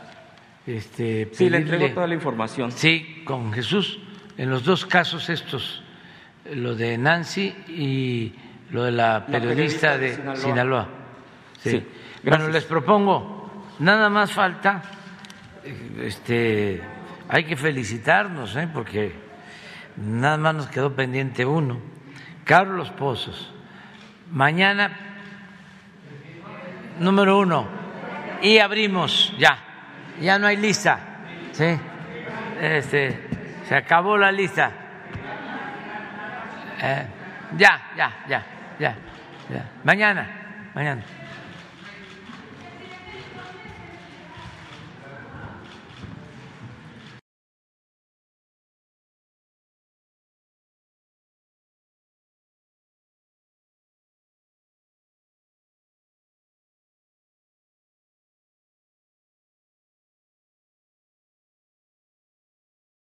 este, Sí, le entrego toda la información. Sí, con Jesús. En los dos casos estos, lo de Nancy y lo de la periodista, de, Sinaloa. Sí. bueno, les propongo, nada más falta, este, hay que felicitarnos, ¿eh? porque nada más nos quedó pendiente uno. Carlos Pozos, mañana número uno, y abrimos ya, ya no hay lista, ¿sí? Este, se acabó la lista. Eh, ya, ya, ya, ya, ya. Mañana, mañana.